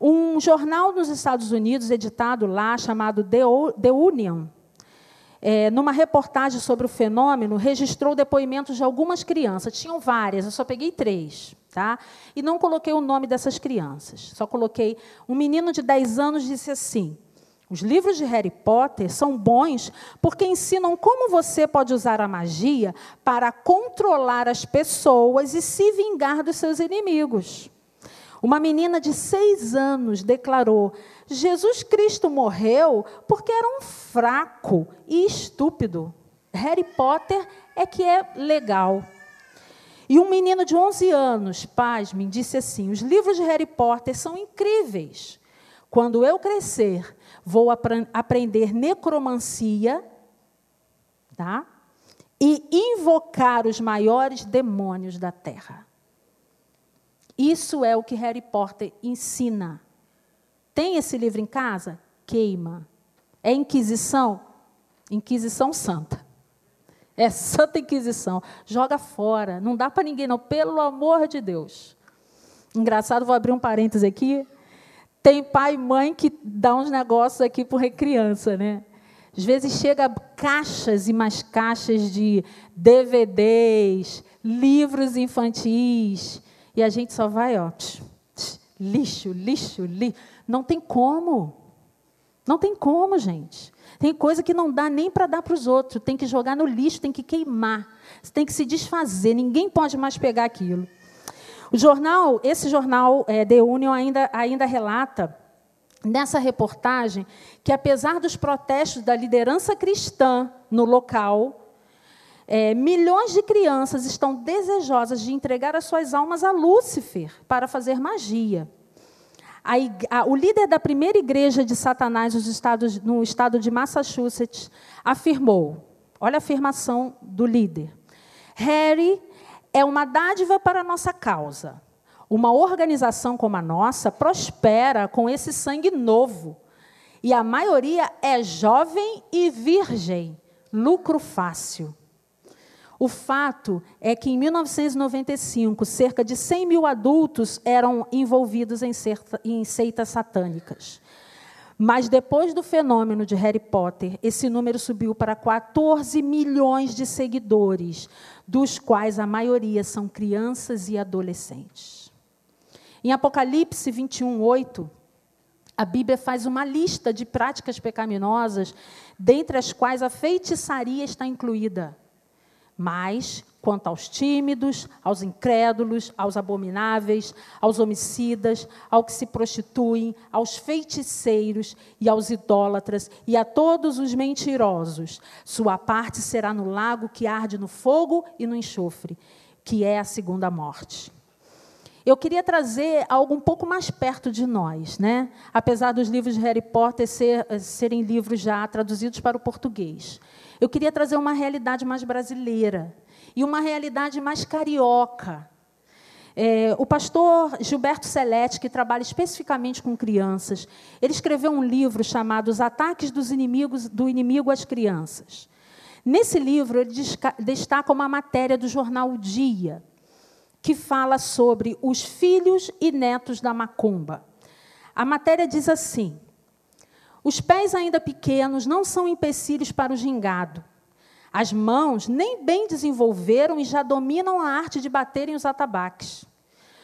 Um jornal nos Estados Unidos, editado lá, chamado The Union, é, numa reportagem sobre o fenômeno, registrou depoimentos de algumas crianças. Tinham várias, eu só peguei três. Tá? E não coloquei o nome dessas crianças. Só coloquei. Um menino de 10 anos disse assim: os livros de Harry Potter são bons porque ensinam como você pode usar a magia para controlar as pessoas e se vingar dos seus inimigos. Uma menina de seis anos declarou: Jesus Cristo morreu porque era um fraco e estúpido. Harry Potter é que é legal. E um menino de 11 anos, pasmem, disse assim: Os livros de Harry Potter são incríveis. Quando eu crescer, vou aprender necromancia, tá? E invocar os maiores demônios da terra. Isso é o que Harry Potter ensina. Tem esse livro em casa? Queima. É Inquisição? Inquisição Santa. É Santa Inquisição. Joga fora. Não dá para ninguém, não. Pelo amor de Deus. Engraçado, vou abrir um parêntese aqui. Tem pai e mãe que dá uns negócios aqui por criança, né? Às vezes chega caixas e mais caixas de DVDs, livros infantis, e a gente só vai, ó, lixo, lixo, lixo. Não tem como. Não tem como, gente. Tem coisa que não dá nem para dar para os outros. Tem que jogar no lixo, tem que queimar. Tem que se desfazer. Ninguém pode mais pegar aquilo. O jornal, esse jornal é, The Union ainda, ainda relata nessa reportagem que apesar dos protestos da liderança cristã no local, é, milhões de crianças estão desejosas de entregar as suas almas a Lúcifer para fazer magia. A, a, o líder da primeira igreja de Satanás estados, no estado de Massachusetts afirmou: olha a afirmação do líder. Harry é uma dádiva para a nossa causa. Uma organização como a nossa prospera com esse sangue novo. E a maioria é jovem e virgem. Lucro fácil. O fato é que, em 1995, cerca de 100 mil adultos eram envolvidos em, seitas satânicas. Mas depois do fenômeno de Harry Potter, esse número subiu para 14 milhões de seguidores, dos quais a maioria são crianças e adolescentes. Em Apocalipse 21, 8, a Bíblia faz uma lista de práticas pecaminosas, dentre as quais a feitiçaria está incluída. Mas, quanto aos tímidos, aos incrédulos, aos abomináveis, aos homicidas, ao que se prostituem, aos feiticeiros e aos idólatras e a todos os mentirosos, sua parte será no lago que arde no fogo e no enxofre, que é a segunda morte. Eu queria trazer algo um pouco mais perto de nós, né? apesar dos livros de Harry Potter ser, serem livros já traduzidos para o português. Eu queria trazer uma realidade mais brasileira e uma realidade mais carioca. É, o pastor Gilberto Celeste, que trabalha especificamente com crianças, ele escreveu um livro chamado Os Ataques dos Inimigos do Inimigo às Crianças. Nesse livro, ele destaca uma matéria do jornal o Dia, que fala sobre os filhos e netos da macumba. A matéria diz assim: os pés ainda pequenos não são empecilhos para o gingado. As mãos nem bem desenvolveram e já dominam a arte de baterem os atabaques.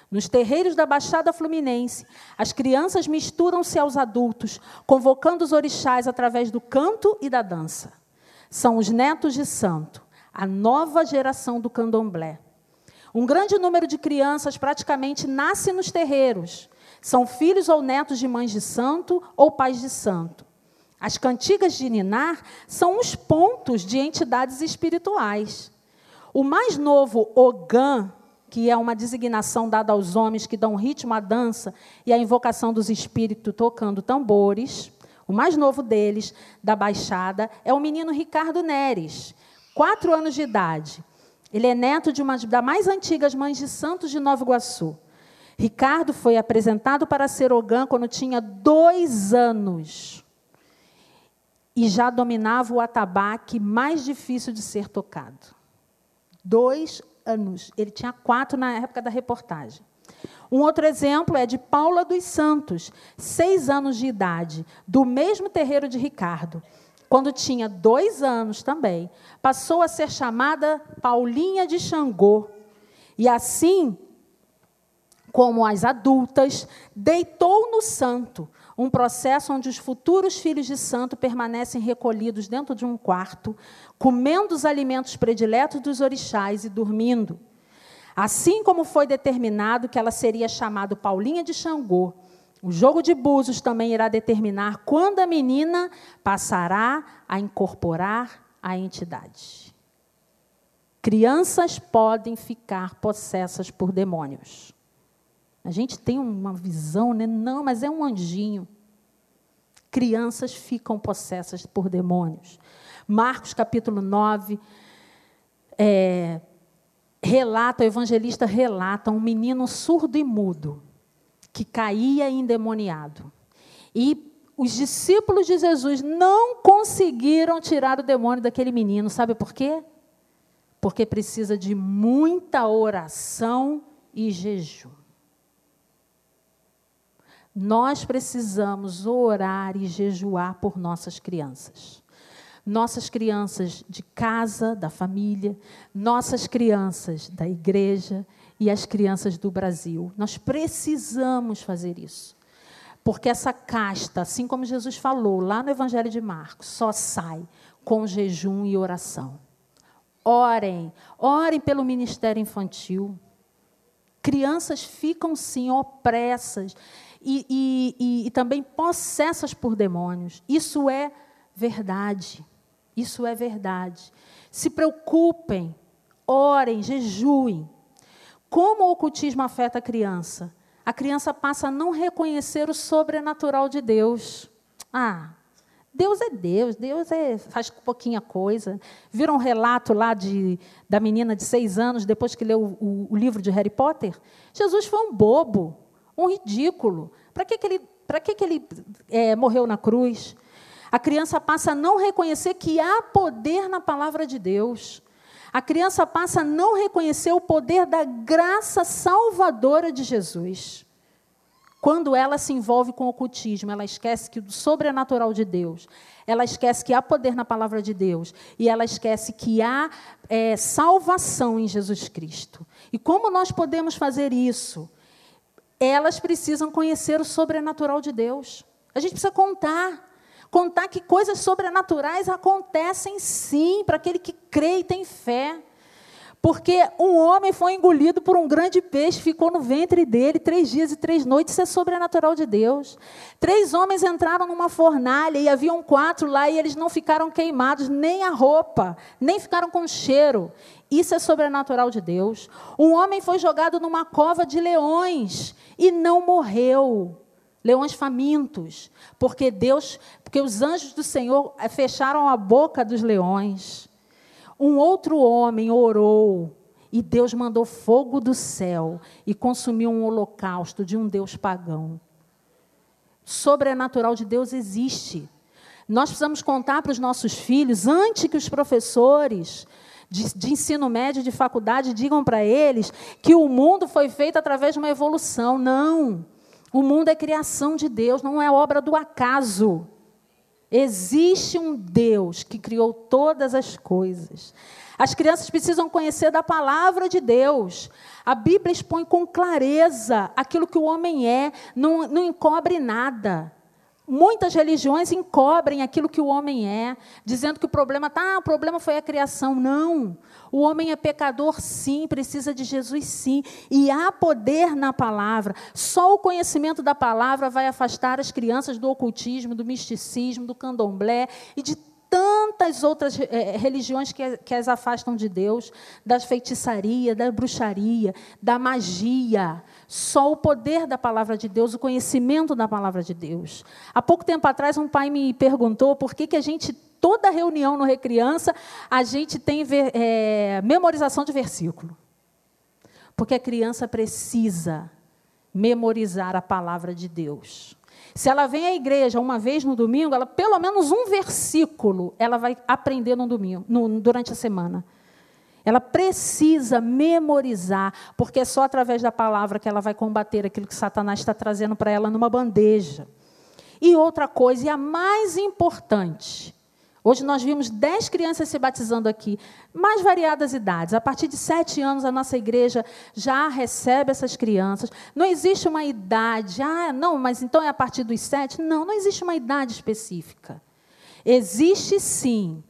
Nos terreiros da Baixada Fluminense, as crianças misturam-se aos adultos, convocando os orixás através do canto e da dança. São os netos de santo, a nova geração do candomblé. Um grande número de crianças praticamente nasce nos terreiros. São filhos ou netos de mães de santo ou pais de santo. As cantigas de Ninar são os pontos de entidades espirituais. O mais novo, Ogã, que é uma designação dada aos homens que dão ritmo à dança e à invocação dos espíritos tocando tambores, o mais novo deles, da Baixada, é o menino Ricardo Neres, quatro anos de idade. Ele é neto de uma das mais antigas mães de santos de Nova Iguaçu. Ricardo foi apresentado para ser Ogã quando tinha dois anos e já dominava o atabaque mais difícil de ser tocado. Dois anos. Ele tinha quatro na época da reportagem. Um outro exemplo é de Paula dos Santos, seis anos de idade, do mesmo terreiro de Ricardo quando tinha dois anos também, passou a ser chamada Paulinha de Xangô. E assim, como as adultas, deitou no santo, um processo onde os futuros filhos de santo permanecem recolhidos dentro de um quarto, comendo os alimentos prediletos dos orixás e dormindo. Assim como foi determinado que ela seria chamada Paulinha de Xangô, o jogo de búzios também irá determinar quando a menina passará a incorporar a entidade. Crianças podem ficar possessas por demônios. A gente tem uma visão, né? Não, mas é um anjinho. Crianças ficam possessas por demônios. Marcos capítulo 9 é, relata, o evangelista relata um menino surdo e mudo que caía endemoniado. E os discípulos de Jesus não conseguiram tirar o demônio daquele menino. Sabe por quê? Porque precisa de muita oração e jejum. Nós precisamos orar e jejuar por nossas crianças. Nossas crianças de casa, da família, nossas crianças da igreja e as crianças do Brasil. Nós precisamos fazer isso. Porque essa casta, assim como Jesus falou lá no Evangelho de Marcos, só sai com jejum e oração. Orem, orem pelo ministério infantil. Crianças ficam, sim, opressas e, e, e, e também possessas por demônios. Isso é verdade. Isso é verdade. Se preocupem, orem, jejuem. Como o ocultismo afeta a criança? A criança passa a não reconhecer o sobrenatural de Deus. Ah, Deus é Deus, Deus é, faz pouquinha coisa. Viram um relato lá de, da menina de seis anos, depois que leu o, o livro de Harry Potter? Jesus foi um bobo, um ridículo. Para que, que ele, pra que que ele é, morreu na cruz? A criança passa a não reconhecer que há poder na palavra de Deus. A criança passa a não reconhecer o poder da graça salvadora de Jesus. Quando ela se envolve com o ocultismo, ela esquece que o sobrenatural de Deus, ela esquece que há poder na palavra de Deus, e ela esquece que há é, salvação em Jesus Cristo. E como nós podemos fazer isso? Elas precisam conhecer o sobrenatural de Deus. A gente precisa contar. Contar que coisas sobrenaturais acontecem sim para aquele que crê e tem fé. Porque um homem foi engolido por um grande peixe, ficou no ventre dele três dias e três noites. Isso é sobrenatural de Deus. Três homens entraram numa fornalha e haviam quatro lá e eles não ficaram queimados, nem a roupa, nem ficaram com cheiro. Isso é sobrenatural de Deus. Um homem foi jogado numa cova de leões e não morreu. Leões famintos, porque Deus, porque os anjos do Senhor fecharam a boca dos leões. Um outro homem orou e Deus mandou fogo do céu e consumiu um holocausto de um Deus pagão. Sobrenatural de Deus existe. Nós precisamos contar para os nossos filhos, antes que os professores de, de ensino médio, de faculdade, digam para eles que o mundo foi feito através de uma evolução. Não. O mundo é criação de Deus, não é obra do acaso. Existe um Deus que criou todas as coisas. As crianças precisam conhecer da palavra de Deus. A Bíblia expõe com clareza aquilo que o homem é, não, não encobre nada. Muitas religiões encobrem aquilo que o homem é, dizendo que o problema tá, ah, o problema foi a criação. Não. O homem é pecador, sim, precisa de Jesus, sim. E há poder na palavra. Só o conhecimento da palavra vai afastar as crianças do ocultismo, do misticismo, do candomblé e de tantas outras é, religiões que, que as afastam de Deus, da feitiçaria, da bruxaria, da magia. Só o poder da palavra de Deus, o conhecimento da palavra de Deus. Há pouco tempo atrás, um pai me perguntou por que, que a gente, toda reunião no Recriança, a gente tem é, memorização de versículo. Porque a criança precisa memorizar a palavra de Deus. Se ela vem à igreja uma vez no domingo, ela pelo menos um versículo ela vai aprender no domingo, no, durante a semana. Ela precisa memorizar, porque é só através da palavra que ela vai combater aquilo que Satanás está trazendo para ela numa bandeja. E outra coisa, e a mais importante, Hoje nós vimos dez crianças se batizando aqui, mais variadas idades. A partir de sete anos, a nossa igreja já recebe essas crianças. Não existe uma idade, ah, não, mas então é a partir dos sete? Não, não existe uma idade específica. Existe sim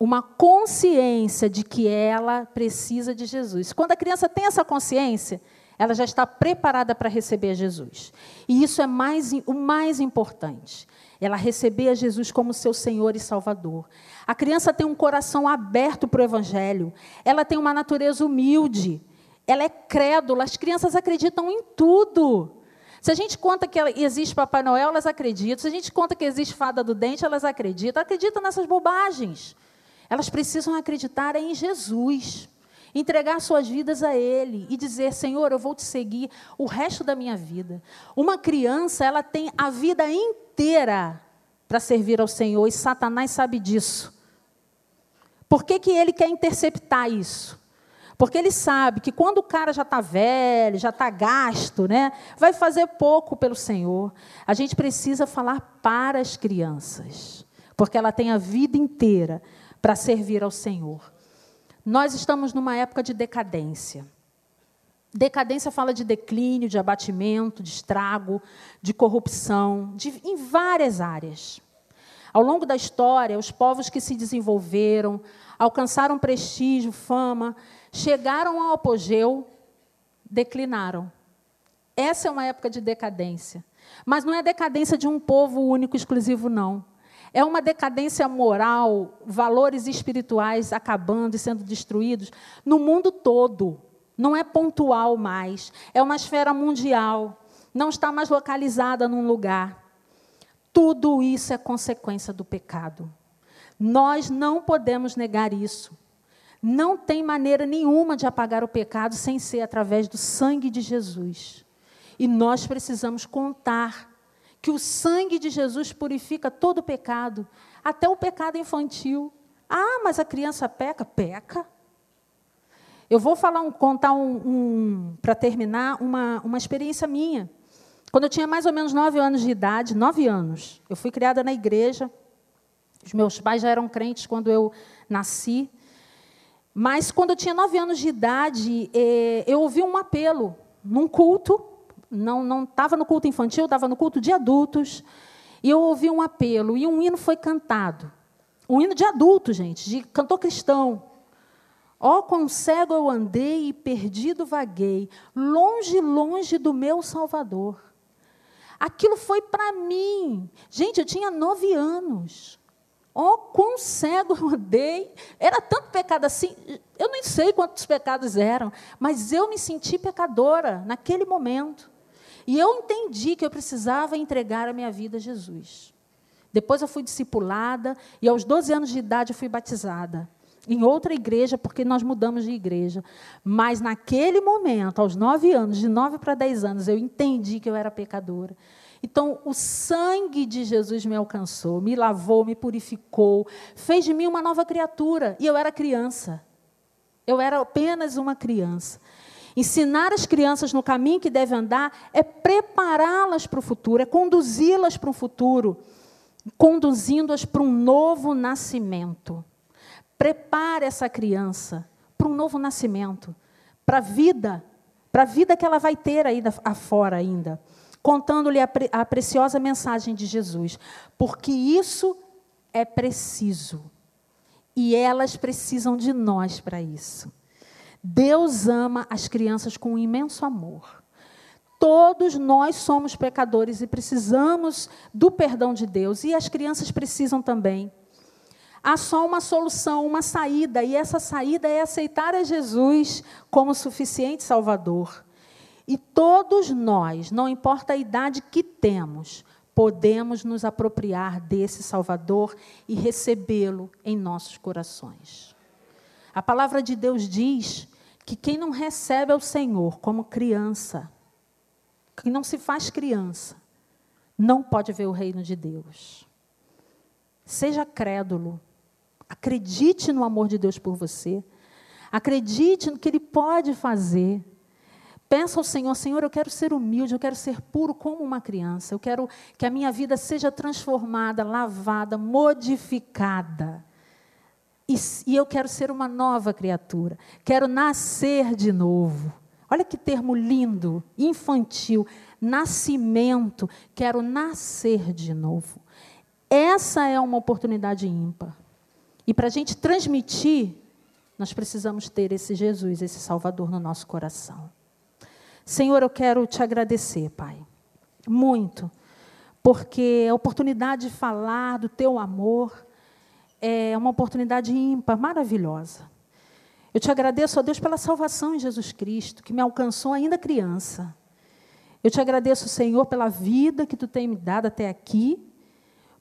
uma consciência de que ela precisa de Jesus. Quando a criança tem essa consciência, ela já está preparada para receber Jesus. E isso é mais, o mais importante. Ela receber a Jesus como seu Senhor e Salvador. A criança tem um coração aberto para o Evangelho. Ela tem uma natureza humilde. Ela é crédula. As crianças acreditam em tudo. Se a gente conta que existe Papai Noel, elas acreditam. Se a gente conta que existe Fada do Dente, elas acreditam. Acreditam nessas bobagens. Elas precisam acreditar em Jesus. Entregar suas vidas a Ele e dizer: Senhor, eu vou te seguir o resto da minha vida. Uma criança, ela tem a vida inteira para servir ao Senhor, e Satanás sabe disso. Por que, que ele quer interceptar isso? Porque ele sabe que quando o cara já está velho, já está gasto, né, vai fazer pouco pelo Senhor. A gente precisa falar para as crianças, porque ela tem a vida inteira para servir ao Senhor. Nós estamos numa época de decadência. Decadência fala de declínio, de abatimento, de estrago, de corrupção, de, em várias áreas. Ao longo da história, os povos que se desenvolveram, alcançaram prestígio, fama, chegaram ao apogeu, declinaram. Essa é uma época de decadência. Mas não é decadência de um povo único, exclusivo, não. É uma decadência moral, valores espirituais acabando e sendo destruídos no mundo todo não é pontual mais, é uma esfera mundial, não está mais localizada num lugar. Tudo isso é consequência do pecado. Nós não podemos negar isso. Não tem maneira nenhuma de apagar o pecado sem ser através do sangue de Jesus. E nós precisamos contar que o sangue de Jesus purifica todo o pecado, até o pecado infantil. Ah, mas a criança peca? Peca. Eu vou falar um, contar um, um para terminar uma, uma experiência minha. Quando eu tinha mais ou menos nove anos de idade, nove anos, eu fui criada na igreja. Os meus pais já eram crentes quando eu nasci. Mas quando eu tinha nove anos de idade, eh, eu ouvi um apelo num culto. Não estava no culto infantil, estava no culto de adultos. E eu ouvi um apelo e um hino foi cantado. Um hino de adulto, gente, de cantor cristão. Ó, oh, quão cego eu andei e perdido vaguei, longe, longe do meu Salvador. Aquilo foi para mim. Gente, eu tinha nove anos. Ó, oh, quão cego eu andei. Era tanto pecado assim. Eu nem sei quantos pecados eram, mas eu me senti pecadora naquele momento. E eu entendi que eu precisava entregar a minha vida a Jesus. Depois eu fui discipulada e aos 12 anos de idade eu fui batizada em outra igreja, porque nós mudamos de igreja. Mas naquele momento, aos nove anos, de nove para dez anos, eu entendi que eu era pecadora. Então, o sangue de Jesus me alcançou, me lavou, me purificou, fez de mim uma nova criatura. E eu era criança. Eu era apenas uma criança. Ensinar as crianças no caminho que devem andar é prepará-las para o futuro, é conduzi-las para um futuro, conduzindo-as para um novo nascimento. Prepare essa criança para um novo nascimento, para a vida, para a vida que ela vai ter aí afora ainda, contando-lhe a, pre a preciosa mensagem de Jesus, porque isso é preciso. E elas precisam de nós para isso. Deus ama as crianças com um imenso amor. Todos nós somos pecadores e precisamos do perdão de Deus, e as crianças precisam também há só uma solução, uma saída, e essa saída é aceitar a Jesus como suficiente Salvador. E todos nós, não importa a idade que temos, podemos nos apropriar desse Salvador e recebê-lo em nossos corações. A palavra de Deus diz que quem não recebe ao Senhor como criança, quem não se faz criança, não pode ver o reino de Deus. Seja crédulo, Acredite no amor de Deus por você. Acredite no que Ele pode fazer. Peça ao Senhor, Senhor, eu quero ser humilde, eu quero ser puro como uma criança. Eu quero que a minha vida seja transformada, lavada, modificada. E, e eu quero ser uma nova criatura. Quero nascer de novo. Olha que termo lindo, infantil. Nascimento. Quero nascer de novo. Essa é uma oportunidade ímpar. E para a gente transmitir, nós precisamos ter esse Jesus, esse Salvador no nosso coração. Senhor, eu quero te agradecer, Pai, muito, porque a oportunidade de falar do teu amor é uma oportunidade ímpar, maravilhosa. Eu te agradeço, ó Deus, pela salvação em Jesus Cristo, que me alcançou ainda criança. Eu te agradeço, Senhor, pela vida que tu tem me dado até aqui,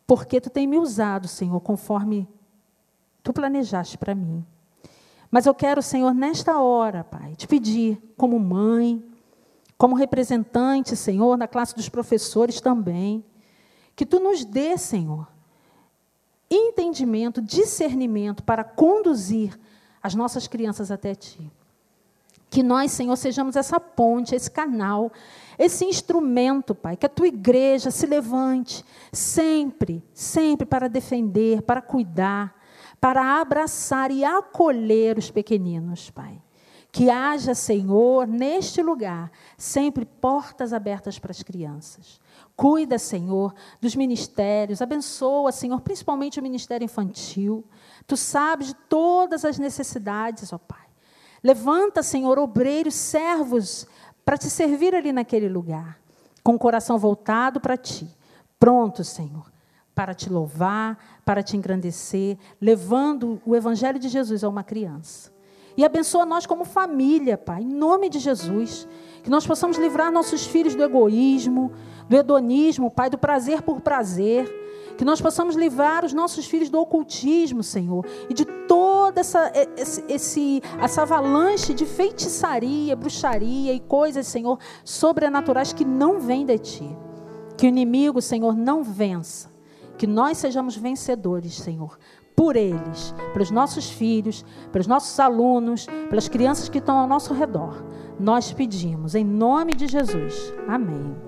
porque tu tem me usado, Senhor, conforme tu planejaste para mim. Mas eu quero, Senhor, nesta hora, Pai, te pedir, como mãe, como representante, Senhor, da classe dos professores também, que tu nos dê, Senhor, entendimento, discernimento para conduzir as nossas crianças até ti. Que nós, Senhor, sejamos essa ponte, esse canal, esse instrumento, Pai, que a tua igreja se levante sempre, sempre para defender, para cuidar, para abraçar e acolher os pequeninos, Pai. Que haja, Senhor, neste lugar, sempre portas abertas para as crianças. Cuida, Senhor, dos ministérios, abençoa, Senhor, principalmente o ministério infantil. Tu sabes de todas as necessidades, ó Pai. Levanta, Senhor, obreiros, servos, para te servir ali naquele lugar, com o coração voltado para ti. Pronto, Senhor, para te louvar, para te engrandecer, levando o Evangelho de Jesus a uma criança. E abençoa nós como família, Pai, em nome de Jesus. Que nós possamos livrar nossos filhos do egoísmo, do hedonismo, Pai, do prazer por prazer. Que nós possamos livrar os nossos filhos do ocultismo, Senhor, e de toda essa, esse, essa avalanche de feitiçaria, bruxaria e coisas, Senhor, sobrenaturais que não vêm de Ti. Que o inimigo, Senhor, não vença. Que nós sejamos vencedores, Senhor, por eles, pelos nossos filhos, pelos nossos alunos, pelas crianças que estão ao nosso redor. Nós pedimos, em nome de Jesus. Amém.